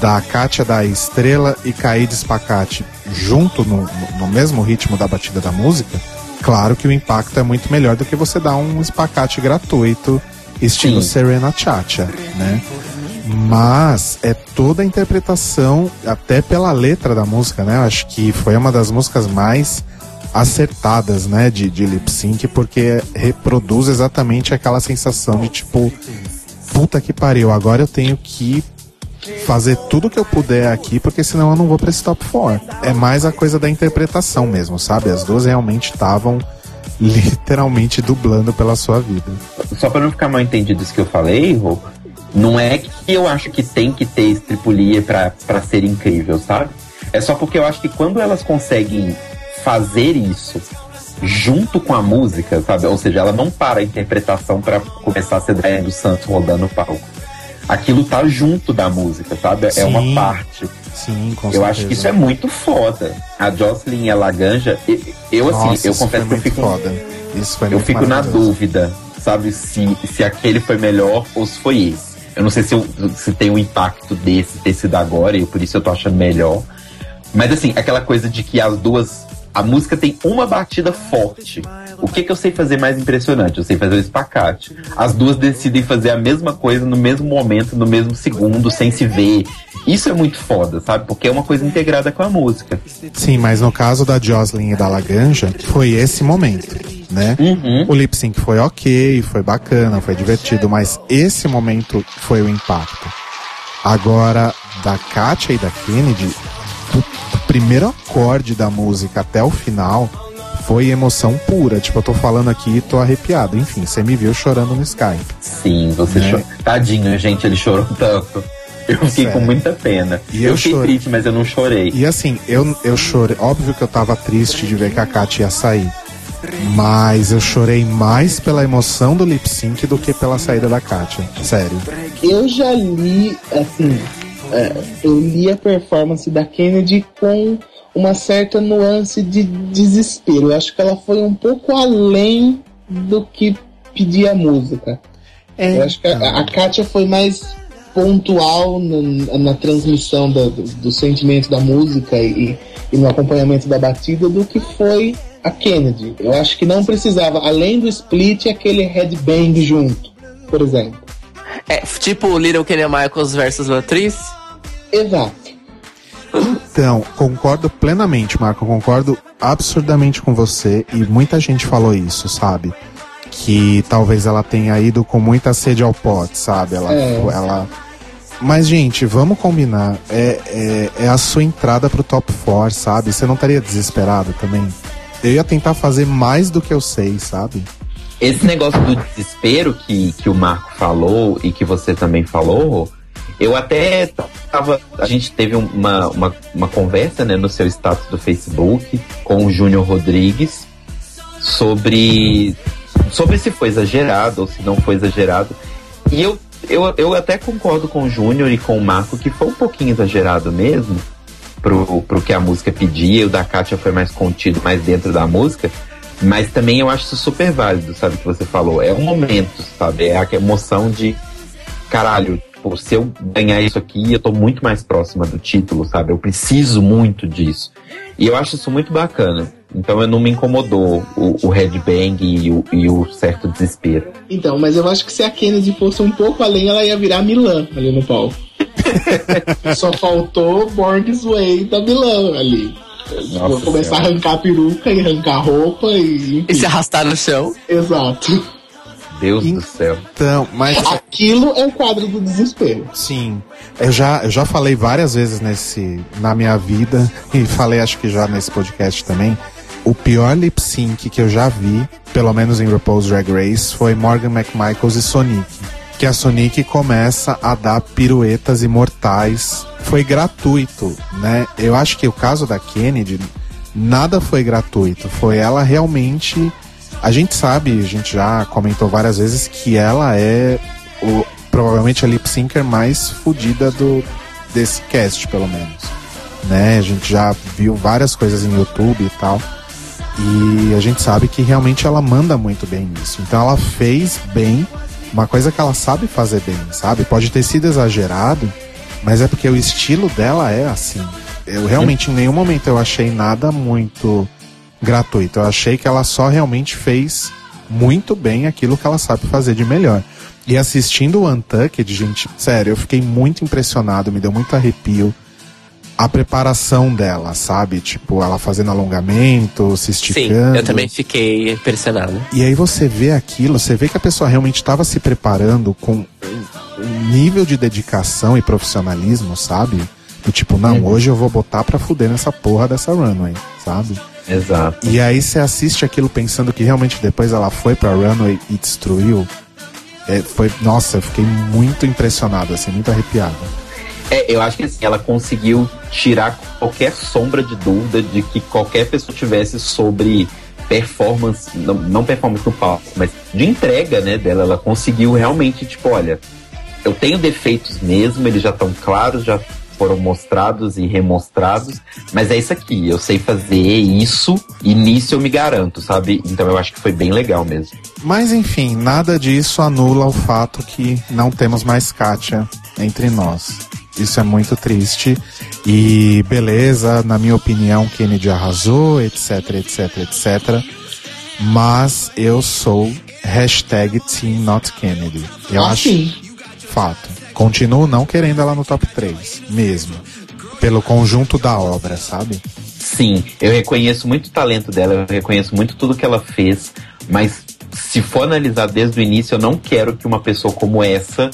da Kátia da estrela e cair de espacate junto no, no- no mesmo ritmo da batida da música, claro que o impacto é muito melhor do que você dar um espacate gratuito, estilo Sim. Serena Chacha, né? Mas é toda a interpretação, até pela letra da música, né? Eu acho que foi uma das músicas mais acertadas, né? De, de lip sync, porque reproduz exatamente aquela sensação de tipo, puta que pariu, agora eu tenho que fazer tudo que eu puder aqui, porque senão eu não vou pra esse top 4. É mais a coisa da interpretação mesmo, sabe? As duas realmente estavam literalmente dublando pela sua vida. Só pra não ficar mal entendido isso que eu falei, Rô, não é que eu acho que tem que ter estripulia pra ser incrível, sabe? É só porque eu acho que quando elas conseguem fazer isso junto com a música, sabe? Ou seja, ela não para a interpretação pra começar a ser Diana dos Santos rodando o palco. Aquilo tá junto da música, sabe? É Sim, uma parte. Sim, com eu acho que isso é muito foda. A Jocelyn e a Laganja, eu, assim, Nossa, eu confesso que eu fico foda. Isso foi eu fico na dúvida, sabe, se, se aquele foi melhor ou se foi esse. Eu não sei se, eu- se tem um impacto desse ter sido agora, e por isso eu tô achando melhor. Mas assim, aquela coisa de que as duas. A música tem uma batida forte. O que que eu sei fazer mais impressionante? Eu sei fazer o espacate. As duas decidem fazer a mesma coisa no mesmo momento, no mesmo segundo, sem se ver. Isso é muito foda, sabe? Porque é uma coisa integrada com a música. Sim, mas no caso da Jocelyn e da Laganja, foi esse momento, né? Uhum. O lip sync foi ok, foi bacana, foi divertido, mas esse momento foi o impacto. Agora, da Katia e da Kennedy, do, do primeiro acorde da música até o final, foi emoção pura. Tipo, eu tô falando aqui e tô arrepiado. Enfim, você me viu chorando no Skype. Sim, você Né? chorou. Tadinho, gente, ele chorou tanto. Eu fiquei Sério. com muita pena. E eu eu fiquei chorei. triste, mas eu não chorei. E assim, eu, eu chorei. Óbvio que eu tava triste de ver que a Katia ia sair. Mas eu chorei mais pela emoção do lip sync do que pela saída da Katia. Sério. Eu já li, assim, eu li a performance da Kennedy com uma certa nuance de desespero. Eu acho que ela foi um pouco além do que pedia a música. Eu acho que a, a Katia foi mais pontual na, na transmissão da- do, do sentimento da música e, e no acompanhamento da batida do que foi a Kennedy. Eu acho que não precisava, além do split, aquele headbang junto, por exemplo. É tipo Little Kenya Michaels versus Latriz? Exato. Então, concordo plenamente, Marco. Concordo absurdamente com você. E muita gente falou isso, sabe? Que talvez ela tenha ido com muita sede ao pote, sabe? Ela. É. ela... Mas, gente, vamos combinar. É, é, é a sua entrada pro top 4, sabe? Você não estaria desesperado também? Eu ia tentar fazer mais do que eu sei, sabe? Esse negócio do desespero que, que o Marco falou e que você também falou, eu até tava. A gente teve uma, uma, uma conversa né, no seu status do Facebook com o Júnior Rodrigues sobre, sobre se foi exagerado ou se não foi exagerado. E eu, eu, eu até concordo com o Júnior e com o Marco que foi um pouquinho exagerado mesmo. pro, pro que a música pedia, o da Kátia foi mais contido, mais dentro da música. Mas também eu acho isso super válido, sabe, que você falou. É um momento, sabe? É a emoção de caralho, tipo, se eu ganhar isso aqui, eu tô muito mais próxima do título, sabe? Eu preciso muito disso. E eu acho isso muito bacana. Então eu não me incomodou o, o headbang e o, e o certo desespero. Então, mas eu acho que se a Kennedy fosse um pouco além, ela ia virar Milan ali no palco. Só faltou Born This Way da Milan ali. Nossa Vou começar Senhora. a arrancar a peruca e arrancar a roupa e. E se arrastar no chão. Exato. Deus In- do céu. Então, mas Aquilo é o quadro do desespero. sim, eu já, eu já falei várias vezes nesse na minha vida e falei acho que já nesse podcast também. O pior lip sync que eu já vi, pelo menos em RuPaul's Drag Race, foi Morgan McMichaels e Sonic. Que a Sonic começa a dar piruetas imortais. Foi gratuito, né? Eu acho que o caso da Kennedy, nada foi gratuito. Foi ela realmente. A gente sabe, a gente já comentou várias vezes que ela é o, provavelmente a lip syncer mais fodida do, desse cast, pelo menos. Né? A gente já viu várias coisas em YouTube e tal. E a gente sabe que realmente ela manda muito bem nisso. Então ela fez bem uma coisa que ela sabe fazer bem, sabe? Pode ter sido exagerado, mas é porque o estilo dela é assim. Eu realmente em nenhum momento eu achei nada muito gratuito. Eu achei que ela só realmente fez muito bem aquilo que ela sabe fazer de melhor. E assistindo o Untucked, gente, sério, eu fiquei muito impressionado, me deu muito arrepio a preparação dela, sabe? Tipo, ela fazendo alongamento, se Sim, esticando. eu também fiquei impressionado. E aí você vê aquilo, você vê que a pessoa realmente estava se preparando com um- um nível de dedicação e profissionalismo, sabe? Do tipo, não, hoje eu vou botar pra fuder nessa porra dessa runway, sabe? Exato. E aí você assiste aquilo pensando que realmente depois ela foi pra runway e destruiu. É, foi, nossa, eu fiquei muito impressionado, assim, muito arrepiado. É, eu acho que assim, ela conseguiu tirar qualquer sombra de dúvida de que qualquer pessoa tivesse sobre performance, não, não performance no palco, mas de entrega, né, dela. Ela conseguiu realmente, tipo, olha, eu tenho defeitos mesmo, eles já estão claros, já foram mostrados e remostrados, mas é isso aqui, eu sei fazer isso e nisso eu me garanto, sabe? Então eu acho que foi bem legal mesmo. Mas enfim, nada disso anula o fato que não temos mais Kátia entre nós. Isso é muito triste. E beleza, na minha opinião, Kennedy arrasou, etc, etc, etc. Mas eu sou hashtag Team Not Kennedy. Eu acho assim. fato. Continuo não querendo ela no top 3, mesmo. Pelo conjunto da obra, sabe? Sim, eu reconheço muito o talento dela, eu reconheço muito tudo que ela fez, mas se for analisar desde o início, eu não quero que uma pessoa como essa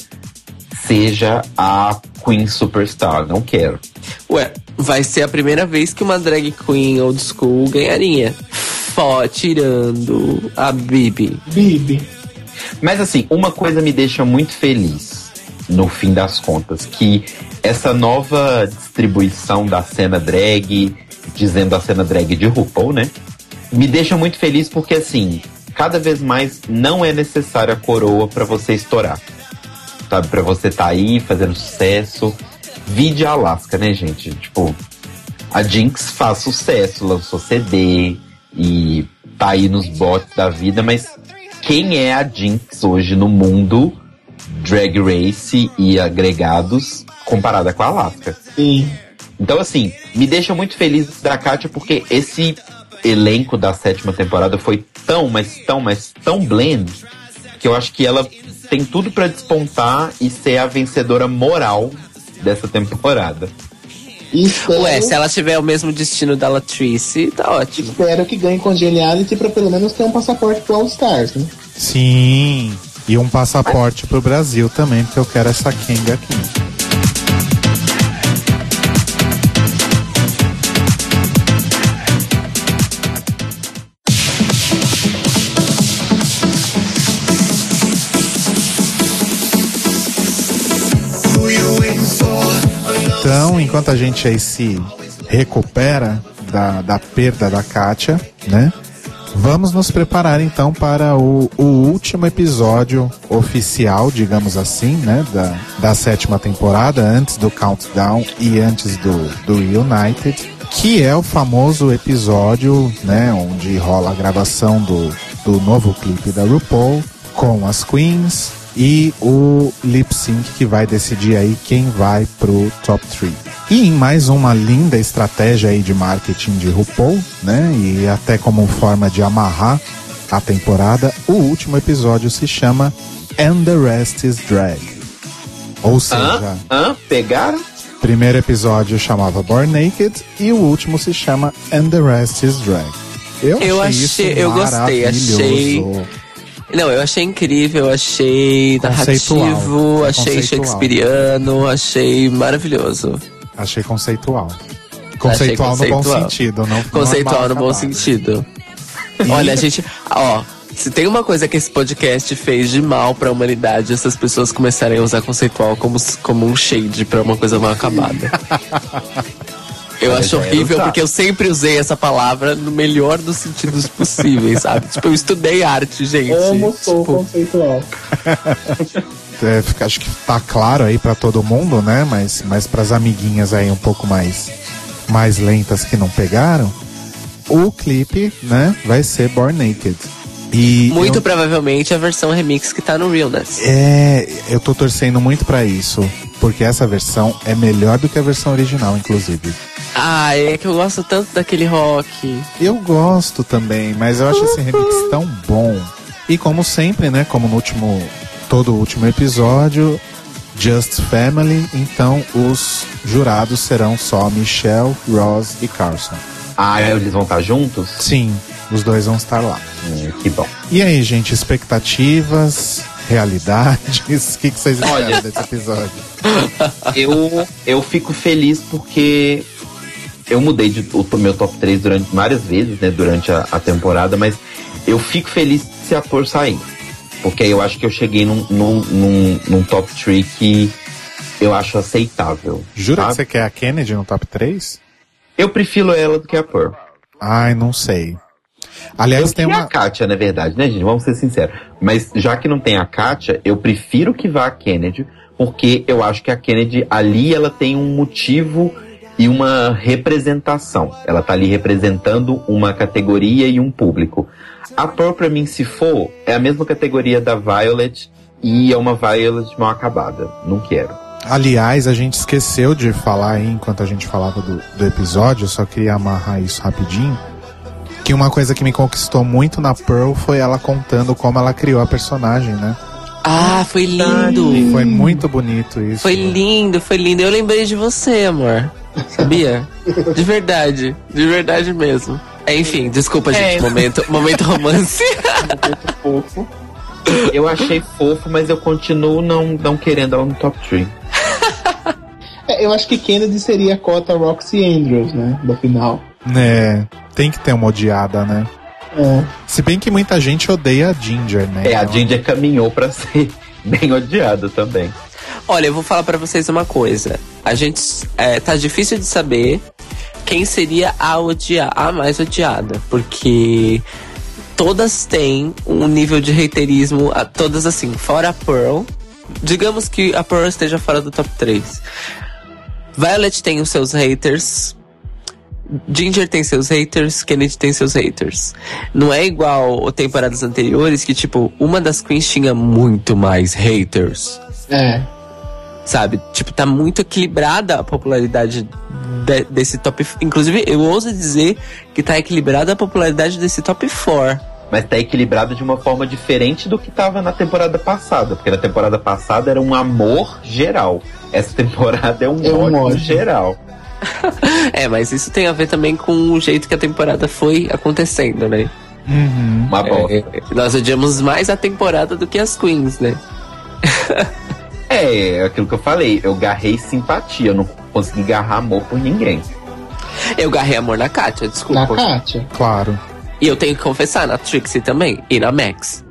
seja a Queen Superstar. Não quero. Ué, vai ser a primeira vez que uma drag queen old school ganharia. Fó, tirando a Bibi. Bibi. Mas assim, uma coisa me deixa muito feliz, no fim das contas, que essa nova distribuição da cena drag, dizendo a cena drag de RuPaul, né? Me deixa muito feliz porque assim, cada vez mais não é necessária a coroa pra você estourar. Sabe, Pra você tá aí fazendo sucesso. Vide Alaska, né, gente? Tipo, a Jinx faz sucesso, lançou CD e tá aí nos bots da vida, mas quem é a Jinx hoje no mundo Drag Race e agregados comparada com a Alaska? Sim. Então, assim, me deixa muito feliz da Katia porque esse elenco da sétima temporada foi tão, mas tão, mas tão blend que eu acho que ela tem tudo pra despontar e ser a vencedora moral dessa temporada. E espero, Ué, se ela tiver o mesmo destino da Latrice, tá ótimo. espero que ganhe Congeniality pra pelo menos ter um passaporte pro All Stars, né? Sim. E um passaporte pro Brasil também, porque eu quero essa Kenga aqui. Então, enquanto a gente aí se recupera da, da perda da Kátia, né? Vamos nos preparar então para o, o último episódio oficial, digamos assim, né, da, da sétima temporada, antes do Countdown e antes do, do Reunited, que é o famoso episódio, né, onde rola a gravação do, do novo clipe da RuPaul com as Queens e o lip sync que vai decidir aí quem vai pro top 3. E em mais uma linda estratégia aí de marketing de RuPaul, né? E até como forma de amarrar a temporada, o último episódio se chama And the Rest is Drag. Ou seja, Hã? Hã? Pegaram? primeiro episódio chamava Born Naked e o último se chama And the Rest is Drag. Eu, Eu achei, achei- eu gostei, achei-. Não, eu achei incrível, achei narrativo, É achei conceitual. shakespeariano, achei maravilhoso. Achei conceitual. Conceitual, no bom conceitual. sentido, não Conceitual no bom sentido. Olha, a gente. Ó, se tem uma coisa que esse podcast fez de mal pra humanidade, essas pessoas começarem a usar conceitual como, como um shade pra uma coisa mal acabada. Eu acho horrível porque eu sempre usei essa palavra no melhor dos sentidos possíveis, sabe? Tipo, eu estudei arte, gente. Como sou Tipo, conceitual. É, acho que tá claro aí pra todo mundo, né? Mas, mas pras amiguinhas aí um pouco mais, mais lentas que não pegaram, o clipe, né, vai ser Born Naked. E muito eu, provavelmente a versão remix que tá no Realness. é, eu tô torcendo muito pra isso, porque essa versão é melhor do que a versão original, inclusive. Ah, é que eu gosto tanto daquele rock. Eu gosto também, mas eu acho esse remix tão bom. E como sempre, né, como no último todo o último episódio, Just Family, então os jurados serão só Michelle, Ross e Carson. Ah, eles vão estar juntos? Sim, os dois vão estar lá. Hum, que bom. E aí, gente, expectativas, realidades, o que, que vocês esperam Olha. desse episódio? eu, eu fico feliz porque eu mudei de, o meu top 3 durante várias vezes, né, durante a, a temporada, mas eu fico feliz se a Tor sair. Porque aí eu acho que eu cheguei num, num, num, num top 3 que eu acho aceitável. Jura que você quer a Kennedy no top 3? Eu prefiro ela do que a Pearl. Ai, não sei. Aliás, eu tem uma. a Kátia, na verdade, né, gente? Vamos ser sinceros. Mas já que não tem a Kátia, eu prefiro que vá a Kennedy, porque eu acho que a Kennedy ali ela tem um motivo e uma representação. Ela tá ali representando uma categoria e um público. A Pearl, pra mim, se for, é a mesma categoria da Violet e é uma Violet mal acabada. Não quero. Aliás, a gente esqueceu de falar aí enquanto a gente falava do, do episódio, eu só queria amarrar isso rapidinho. Que uma coisa que me conquistou muito na Pearl foi ela contando como ela criou a personagem, né? Ah, foi lindo. Foi muito bonito isso. Foi lindo, foi lindo. Eu lembrei de você, amor. Sabia? De verdade. De verdade mesmo. É, Enfim, desculpa, gente. Momento, momento romance. Fofo. Eu achei fofo, mas eu continuo não, não querendo ela no top 3. É, eu acho que Kennedy seria a cota Roxy Andrews, né? Da final. É, tem que ter uma odiada, né? É. Se bem que muita gente odeia a Ginger, né? É, a Ginger caminhou pra ser bem odiada também. Olha, eu vou falar pra vocês uma coisa. A gente. É, tá difícil de saber quem seria a odiar, a mais odiada. Porque todas têm um nível de reiterismo. a- Todas assim, fora a Pearl. Digamos que a Pearl esteja fora do top 3. Violet tem os seus haters. Ginger tem seus haters, Kennedy tem seus haters. Não é igual temporadas anteriores que, tipo, uma das queens tinha muito mais haters É. sabe? Tipo, tá muito equilibrada a popularidade de- desse top. Inclusive, eu ouso dizer que tá equilibrada a popularidade desse top 4. Mas tá equilibrado de uma forma diferente do que tava na temporada passada. Porque na temporada passada era um amor geral. Essa temporada é um É um ódio geral. É, mas isso tem a ver também com o jeito que a temporada foi acontecendo, né? Uhum. Uma bosta. É, é, nós odiamos mais a temporada do que as queens, né? É, é aquilo que eu falei. Eu garrei simpatia. Eu não consegui garrar amor por ninguém. Eu garrei amor na Kátia, Na desculpa. Kátia. Claro. E eu tenho que confessar, na Trixie também. E na Max.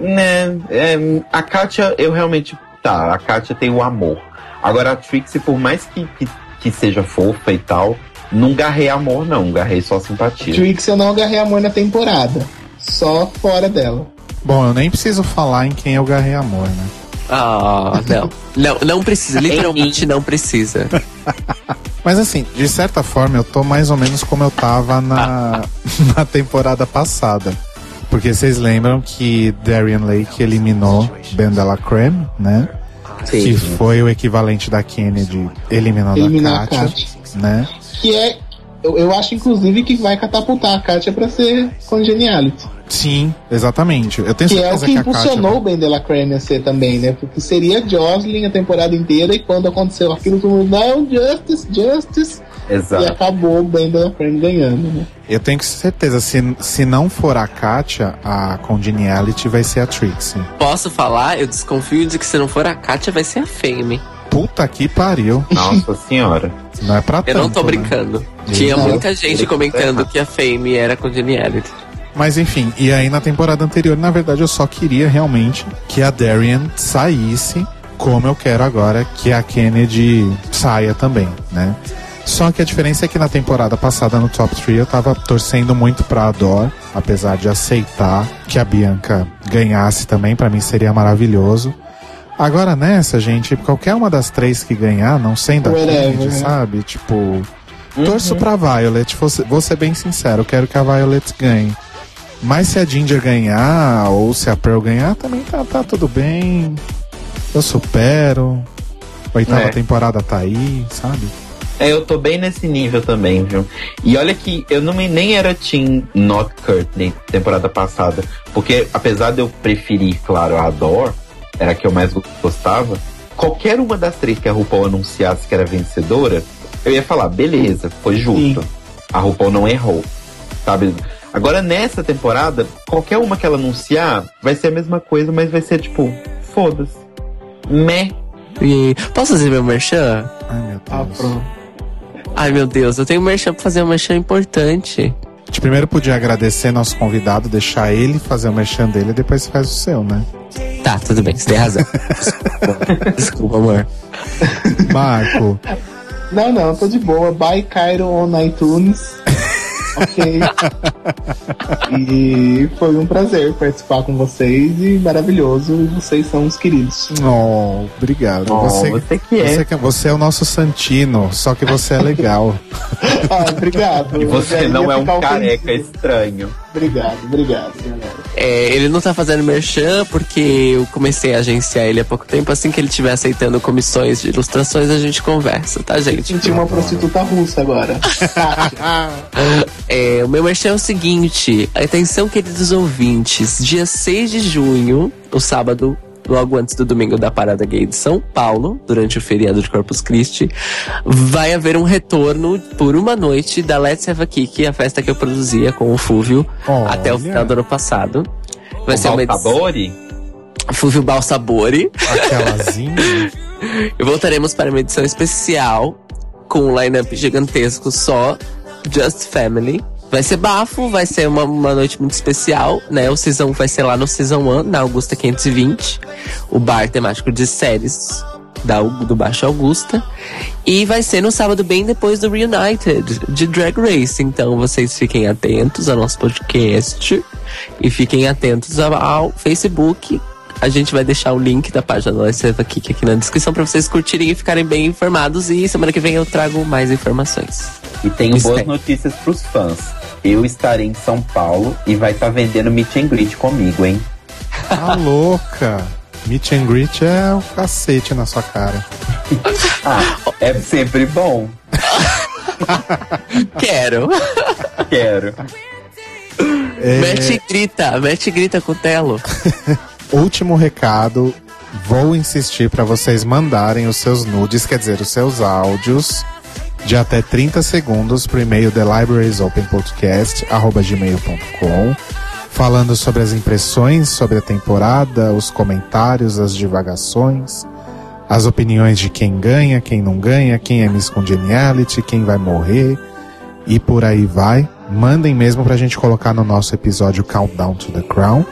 Né, é, a Kátia, eu realmente. Tá, a Kátia tem o amor. Agora a Trixie, por mais que, que, que seja fofa e tal, Não garrei amor, não. Garrei só simpatia. Trix eu não agarrei amor na temporada. Só fora dela. Bom, eu nem preciso falar em quem eu garrei amor, né? Ah, não. Não, não precisa. Literalmente não precisa. Mas assim, de certa forma, eu tô mais ou menos como eu tava na, na temporada passada. Porque vocês lembram que Darian Lake eliminou Ben Creme, né? Que foi o equivalente da Kennedy eliminando Eliminar a a Katia, Katia. né? Que é. Eu, eu acho, inclusive, que vai catapultar a Katia pra ser congeniality. Sim, exatamente. Eu tenho Que é o certeza que que, impulsionou o Ben Delacreme a ser também, né? Porque seria Jocelyn a temporada inteira e quando aconteceu aquilo, todo mundo, não, Justice, Justice. E Exato. acabou o Ben Delacreme ganhando, né? Eu tenho certeza, se, se não for a Katia, a Congeniality vai ser a Trixie. Posso falar? Eu desconfio de que se não for a Katia, vai ser a Fame. Puta que pariu. Nossa senhora. Não é pra Eu tanto, não tô né? brincando. Tinha Não. muita gente comentando que a Fame era congeniality. Mas enfim, e aí na temporada anterior, na verdade, eu só queria realmente que a Darian saísse, como eu quero agora que a Kennedy saia também, né? Só que a diferença é que na temporada passada no Top 3 eu tava torcendo muito pra Ador, apesar de aceitar que a Bianca ganhasse também, pra mim seria maravilhoso. Agora nessa, gente, qualquer uma das três que ganhar, não sendo a Kennedy, né? sabe? Tipo, torço pra Violet, vou ser, vou ser bem sincero, eu quero que a Violet ganhe. Mas se a Ginger ganhar, ou se a Pearl ganhar, também tá, tá tudo bem. Eu supero. Oitava É. temporada tá aí, sabe? É, eu tô bem nesse nível também, viu? E olha que eu não me- nem era Team Not Courtney temporada passada. Porque apesar de eu preferir, claro, a Adore, era a que eu mais gostava, qualquer uma das três que a RuPaul anunciasse que era vencedora, eu ia falar, beleza, foi justo. A RuPaul não errou, sabe? Agora nessa temporada, qualquer uma que ela anunciar, vai ser a mesma coisa, mas vai ser tipo, foda-se. Meh. E posso fazer meu merchan? Ai, meu Ah, Deus. pronto. Ai meu Deus, eu tenho um merchan pra fazer um merchan importante. A gente primeiro podia agradecer nosso convidado, deixar ele fazer o merchan dele e depois você faz o seu, né? Tá, tudo bem, você tem razão. Desculpa, Desculpa amor. Marco, Não, não, tô de boa. Buy Cairo on iTunes. ok. e foi um prazer participar com vocês e maravilhoso. E vocês são os queridos. oh, obrigado. Oh, você, você que é. você, que- você é o nosso Santino, só que você é legal. Ah, obrigado. E você não é um ficar careca ofendido. estranho. Obrigado, obrigado, galera. É, ele não tá fazendo merchan porque eu comecei a agenciar ele há pouco tempo. Assim que ele estiver aceitando comissões de ilustrações, a gente conversa, tá, gente? Senti uma prostituta russa agora. É, o meu merchan é o seguinte: atenção, queridos ouvintes, dia 6 de junho, o sábado. Logo antes do domingo da Parada Gay de São Paulo, durante o feriado de Corpus Christi, vai haver um retorno por uma noite da Let's Have a Kick, a festa que eu produzia com o Fúvio Olha. até o final do ano passado. Vai ser uma edição. Fúvio Balsabori. Aquelazinha. E voltaremos para uma edição especial com um line-up gigantesco só Just Family. Vai ser bafo, vai ser uma, uma noite muito especial, né? O season vai ser lá no Season 1, na Augusta 520. O bar temático de séries da, do Baixo Augusta. E vai ser no sábado, bem depois do Reunited, de Drag Race. Então vocês fiquem atentos ao nosso podcast e fiquem atentos ao, ao Facebook. A gente vai deixar o link da página do Let's Have a Kick aqui na descrição para vocês curtirem e ficarem bem informados. E semana que vem eu trago mais informações. E tenho boas notícias pros fãs. Eu estarei em São Paulo e vai estar vendendo meet and greet comigo, hein? Tá louca. Meet and greet é o cacete na sua cara. Ah, é sempre bom. Quero! Quero. É, Mete e grita, mete e grita com o Telo. Último recado. Vou insistir para vocês mandarem os seus nudes, quer dizer, os seus áudios, de até 30 segundos para o e-mail thelibrariesopenpodcast.gmail.com falando sobre as impressões sobre a temporada, os comentários, as divagações, as opiniões de quem ganha, quem não ganha, quem é Miss Congeniality, quem vai morrer e por aí vai. Mandem mesmo pra gente colocar no nosso episódio Countdown to the Crown.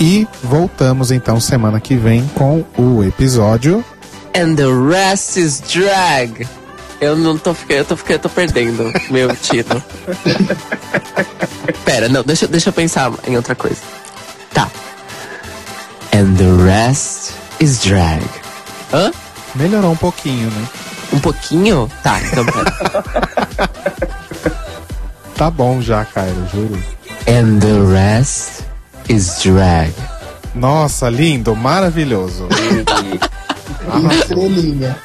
E voltamos então semana que vem com o episódio. And the rest is drag. Eu não tô ficando, eu tô ficando, eu tô perdendo meu tiro. Pera, não, deixa, deixa eu pensar em outra coisa. Tá. And the rest is drag. Hã? Melhorou um pouquinho, né? Um pouquinho? Tá, então pera. Tá bom já, Cairo, juro. And the rest is drag. Nossa, lindo, maravilhoso. Estrelinha.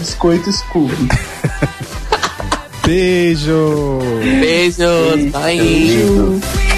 Biscoito Scooby. Beijo! Beijo, bye. Lindo.